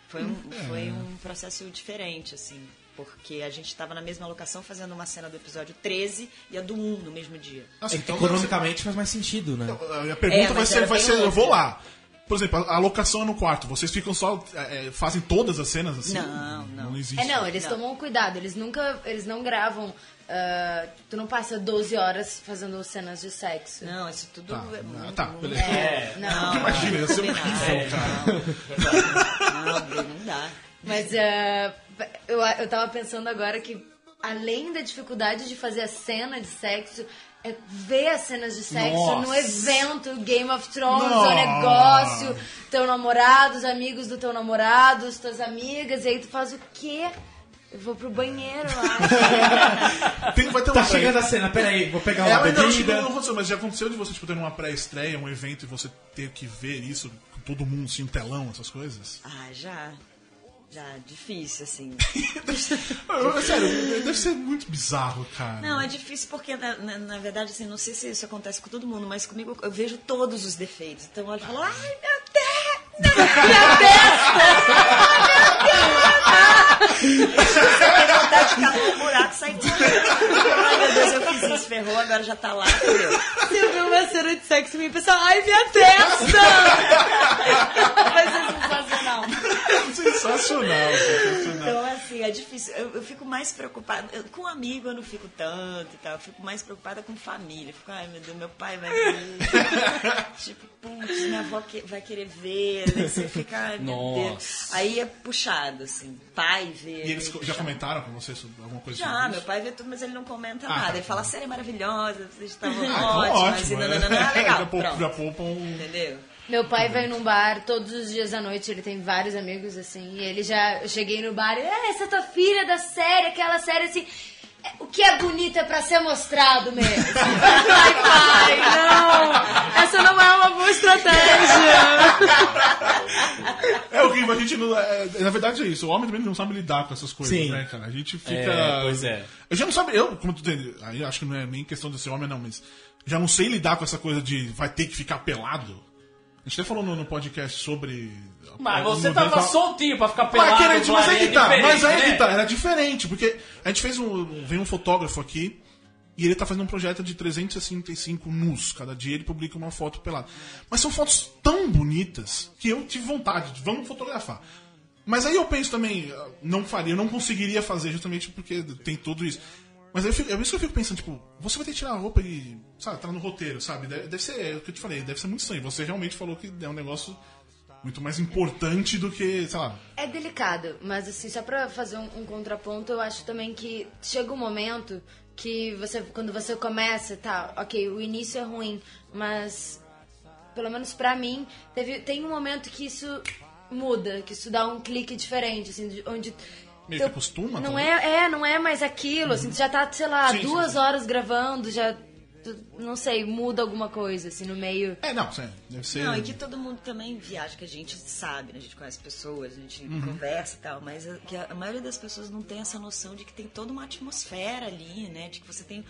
Foi um, foi um processo diferente, assim, porque a gente estava na mesma locação fazendo uma cena do episódio 13 e a do 1 no mesmo dia. Nossa, então, Economicamente faz mais sentido, né? A pergunta É, vai ser, vai ser, eu vou lá. Por exemplo, a locação é no quarto. Vocês ficam só. é, é, fazem todas as cenas assim? Não, não. Não existe. É, não, eles Não. tomam cuidado, eles nunca, eles não gravam, ah, tu não passa 12 horas fazendo cenas de sexo. Não, isso tudo Tá, é muito. tá, beleza. É, não. Imagina, ia ser um cara. Não, não dá. Mas ah, eu, eu tava pensando agora que, além da dificuldade de fazer a cena de sexo, é ver as cenas de sexo Nossa. no evento Game of Thrones, Nossa. o negócio, teu namorado, os amigos do teu namorado, as tuas amigas, e aí tu faz o quê? Eu vou pro banheiro lá. [laughs] Tem, vai ter Tá chegando a cena, peraí, vou pegar É, uma mas não, acho que bebida. não aconteceu, mas já aconteceu de você tipo, ter uma pré-estreia, um evento e você ter que ver isso com todo mundo, assim, um telão, essas coisas? Ah, já. Já, difícil, assim. Eu- Sério, deve ser muito bizarro, cara. Não, é difícil porque, na, na, na verdade, assim, não sei se isso acontece com todo mundo, mas comigo eu vejo todos os defeitos. Então eu e falo, ai, meu Deus! Minha testa! Você vontade de ficar no buraco e sair correndo. Ai, meu Deus, eu fiz isso, ferrou, agora já tá lá, entendeu? Você viu uma cena de sexo e me pensa, ai, minha testa! Vai ser sensacional. Sensacional, sensacional. Então, assim, é difícil. Eu, eu fico mais preocupada. eu- com amigo eu não fico tanto e tal. Eu fico mais preocupada com família. Eu Fico, ai meu Deus, meu pai vai ver. [laughs] tipo, putz, minha avó que- vai querer ver. Aí você fica, ai meu Nossa. Deus. Aí é puxado, assim. Pai vê. E eles já comentaram com você sobre alguma coisa Já, sobre meu pai vê tudo, mas ele não comenta Ah, nada. tá. Ele fala, a série é maravilhosa, vocês [laughs] estavam Ah, então ótimas. ótimo. é. nananana, ah, legal, já, já poupam um... Entendeu? Meu pai vai num bar todos os dias à noite, ele tem vários amigos assim, e ele já. Eu cheguei no bar e. É, essa é tua filha da série, aquela série assim. É, O que é bonito é pra ser mostrado mesmo. [laughs] Ai, pai, não! Essa não é uma boa estratégia. É o que a gente não. é, na verdade é isso. O homem também não sabe lidar com essas coisas, Sim. né, cara? A gente fica. É, pois é. Eu já não sabe. Eu, como tu tem. Aí acho que não é nem questão de ser homem, não, mas. Já não sei lidar com essa coisa de vai ter que ficar pelado. A gente até falou no, no podcast sobre. Mas você tava no- soltinho pra ficar pelado. Mas, querendo, mas aí que tá, diferente, mas aí né? que tá, era diferente, porque a gente fez um. Veio um fotógrafo aqui e ele tá fazendo um projeto de 365 nus. Cada dia ele publica uma foto pelada. Mas são fotos tão bonitas que eu tive vontade de vamos fotografar. Mas aí eu penso também, ah, não faria, eu não conseguiria fazer justamente porque tem tudo isso. Mas eu fico, é isso que eu fico pensando, tipo, você vai ter que tirar a roupa e, sabe, tá no roteiro, sabe? Deve, deve ser, é o que eu te falei, deve ser muito estranho. Você realmente falou que é um negócio muito mais importante do que, sei lá, É delicado, mas assim, só pra fazer um, um contraponto, eu acho também que chega um momento que você, quando você começa, tá, ok, o início é ruim, mas pelo menos pra mim, teve, tem um momento que isso muda, que isso dá um clique diferente, assim, de- onde. Meio teu- que acostuma, Não é, é, não é mais aquilo, assim, tu já tá, sei lá, Sim, duas horas gravando, já. Não sei, muda alguma coisa, assim, no meio. É, não, sério, deve ser. Não, e que todo mundo também viaja, que a gente sabe, né? A gente conhece pessoas, a gente Uhum. conversa e tal, mas a, que a maioria das pessoas não tem essa noção de que tem toda uma atmosfera ali, né? De que você tem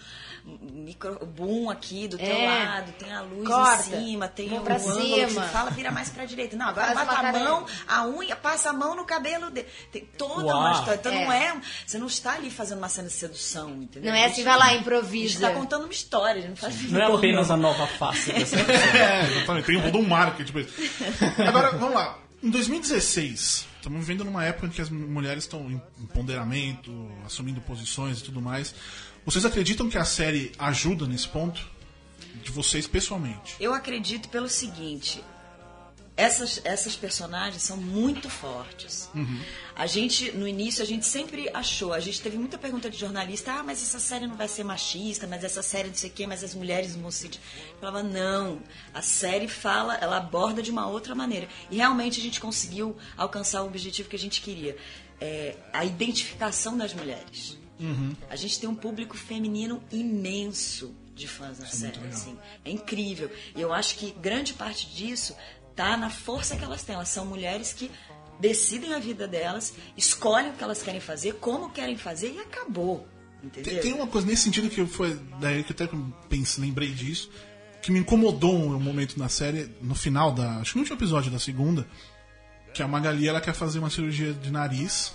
um micro boom aqui do teu É. lado, tem a luz Corta, em cima, tem o pra ângulo que cima. você fala, vira mais pra direita. Não, agora Faz a mão, a unha, passa a mão no cabelo dele. Tem toda Uau. uma história. Então não É. é. Você não está ali fazendo uma cena de sedução, entendeu? Não é assim, vai lá, A gente improvisa. tá contando uma história, gente não faz Não é apenas a nova face dessa [laughs] É, exatamente. Tem um todo um marketing. isso. Agora, vamos lá. Em 2016, estamos vivendo numa época em que as mulheres estão em empoderamento, assumindo posições e tudo mais. Vocês acreditam que a série ajuda nesse ponto? De vocês pessoalmente? Eu acredito pelo seguinte. Essas, essas personagens são muito fortes. A gente, no início, a gente sempre achou, a gente teve muita pergunta de jornalista, ah, mas essa série não vai ser machista, mas essa série não sei o quê, mas as mulheres não vão se... Eu falava, não, a série fala, ela aborda de uma outra maneira. E realmente a gente conseguiu alcançar o objetivo que a gente queria. É, a identificação das mulheres. A gente tem um público feminino imenso de fãs na série. assim. É incrível. E eu acho que grande parte disso tá na força que elas têm. Elas são mulheres que decidem a vida delas, escolhem o que elas querem fazer, como querem fazer e acabou. Entendeu? Tem, uma coisa nesse sentido que foi daí que eu até pensei, lembrei disso, que me incomodou um momento na série, no final da. Acho que no último episódio da segunda, que a Magali ela quer fazer uma cirurgia de nariz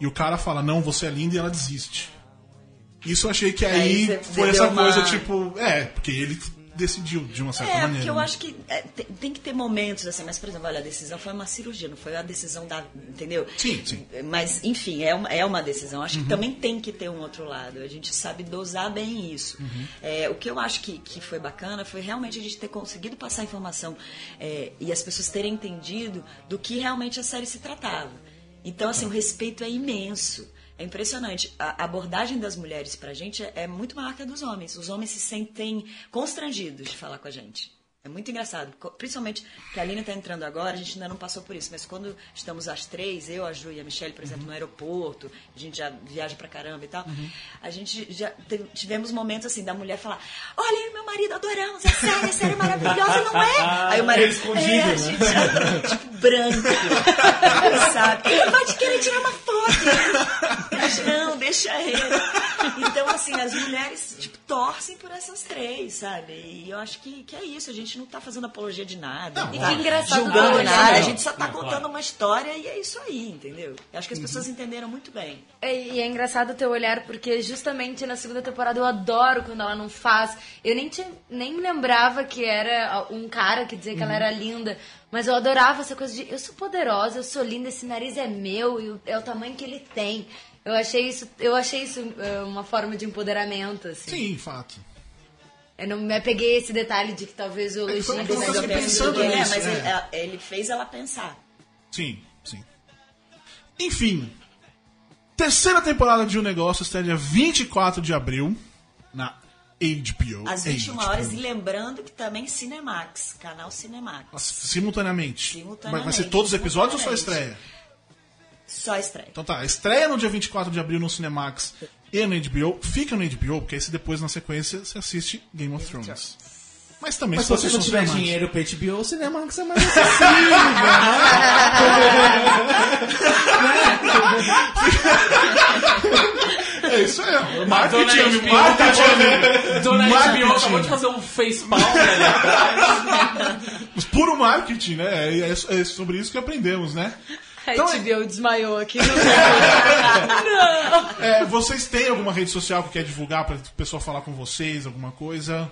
e o cara fala, não, você é linda e ela desiste. Isso eu achei que aí Aí foi essa uma- coisa, tipo, é, porque ele decidiu de uma certa É, maneira. porque eu né? acho que é, tem, que ter momentos assim, mas por exemplo, olha, a decisão foi uma cirurgia, não foi a decisão da. Entendeu? Sim, sim. Mas, enfim, é uma, é uma decisão. Acho que também tem que ter um outro lado. A gente sabe dosar bem isso. É, o que eu acho que, que foi bacana foi realmente a gente ter conseguido passar informação é, e as pessoas terem entendido do que realmente a série se tratava. Então, assim, o respeito é imenso. É impressionante. A abordagem das mulheres pra gente é, é muito maior que a dos homens. Os homens se sentem constrangidos de falar com a gente. É muito engraçado, principalmente que a Aline está entrando agora, a gente ainda não passou por isso, mas quando estamos as três, eu, a Ju e a Michelle, por exemplo, no aeroporto, a gente já viaja pra caramba e tal, a gente já teve- tivemos momentos assim da mulher falar: Olha, meu marido, adoramos a série, a série é maravilhosa, não é? Aí o marido, Escondido, é, a né? gente tipo, branco, [laughs] sabe? Ele vai te querer tirar uma foto. Mas não, deixa ele. Então, assim, as mulheres, tipo, torcem por essas três, sabe? E eu acho que, que é isso. A gente não tá fazendo apologia de nada. Não, não E tá que engraçado julgando nada. né? A gente só tá Não, contando claro. uma história e é isso aí, entendeu? Eu acho que as pessoas entenderam muito bem. É, E é engraçado o teu olhar, porque justamente na segunda temporada eu adoro quando ela não faz. Eu nem, tinha, nem lembrava que era um cara que dizia que ela era linda, mas eu adorava essa coisa de eu sou poderosa, eu sou linda, esse nariz é meu e é o tamanho que ele tem. Eu achei isso, eu achei isso é, uma forma de empoderamento, assim. Sim, fato. Eu não me apeguei a esse detalhe de que talvez o É elogio eu sido pensando dele. é, nisso, mas é. ele, ela- ele fez ela pensar. Sim, sim. Enfim. Terceira temporada de Um Negócio estreia dia 24 de abril na HBO. Às 21 HBO. horas. E lembrando que também Cinemax, canal Cinemax. Simultaneamente. Simultaneamente, Vai, vai ser todos os episódios ou só estreia? Só estreia. Então tá, estreia no dia 24 de abril no Cinemax e no HBO. Fica no HBO, porque aí se depois na sequência você assiste Game of Thrones. Mas também Mas se você não tiver Cinemax. dinheiro pro HBO, o cinema que é mais acessível. É isso aí. Dona Marketing, HBO, marketing. Dona HBO Marketing. acabou de fazer um facepalm ali atrás. Mas Puro marketing, né? É, é- é sobre isso que aprendemos, né? A Então, HBO desmaiou aqui. no- [laughs] É, vocês têm alguma rede social que quer divulgar para o pessoal falar com vocês, alguma coisa?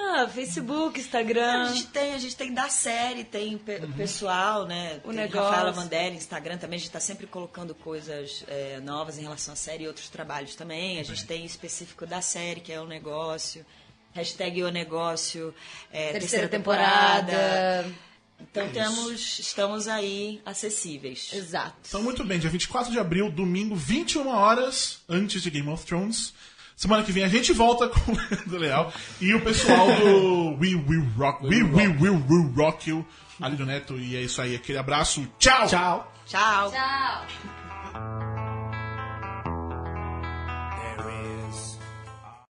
ah, Facebook, A Instagram. gente tem, a gente tem da série, tem pe- pessoal, né? O tem negócio. Rafaela Vandelli, Instagram também, a gente tá sempre colocando coisas é, novas em relação à série e outros trabalhos também. A gente tem específico da série, que é o negócio. Hashtag o negócio, é, Terceira temporada. Então temos, estamos aí acessíveis. Exato. Então, muito bem, dia 24 de abril, domingo, 21 horas antes de Game of Thrones. Semana que vem a gente volta [laughs] com o Leandro Leal e o pessoal do We Will Rock, We Will, Will, Will Rock You, Alírio Neto. E é isso aí, aquele abraço. Tchau! Tchau. Tchau. Tchau.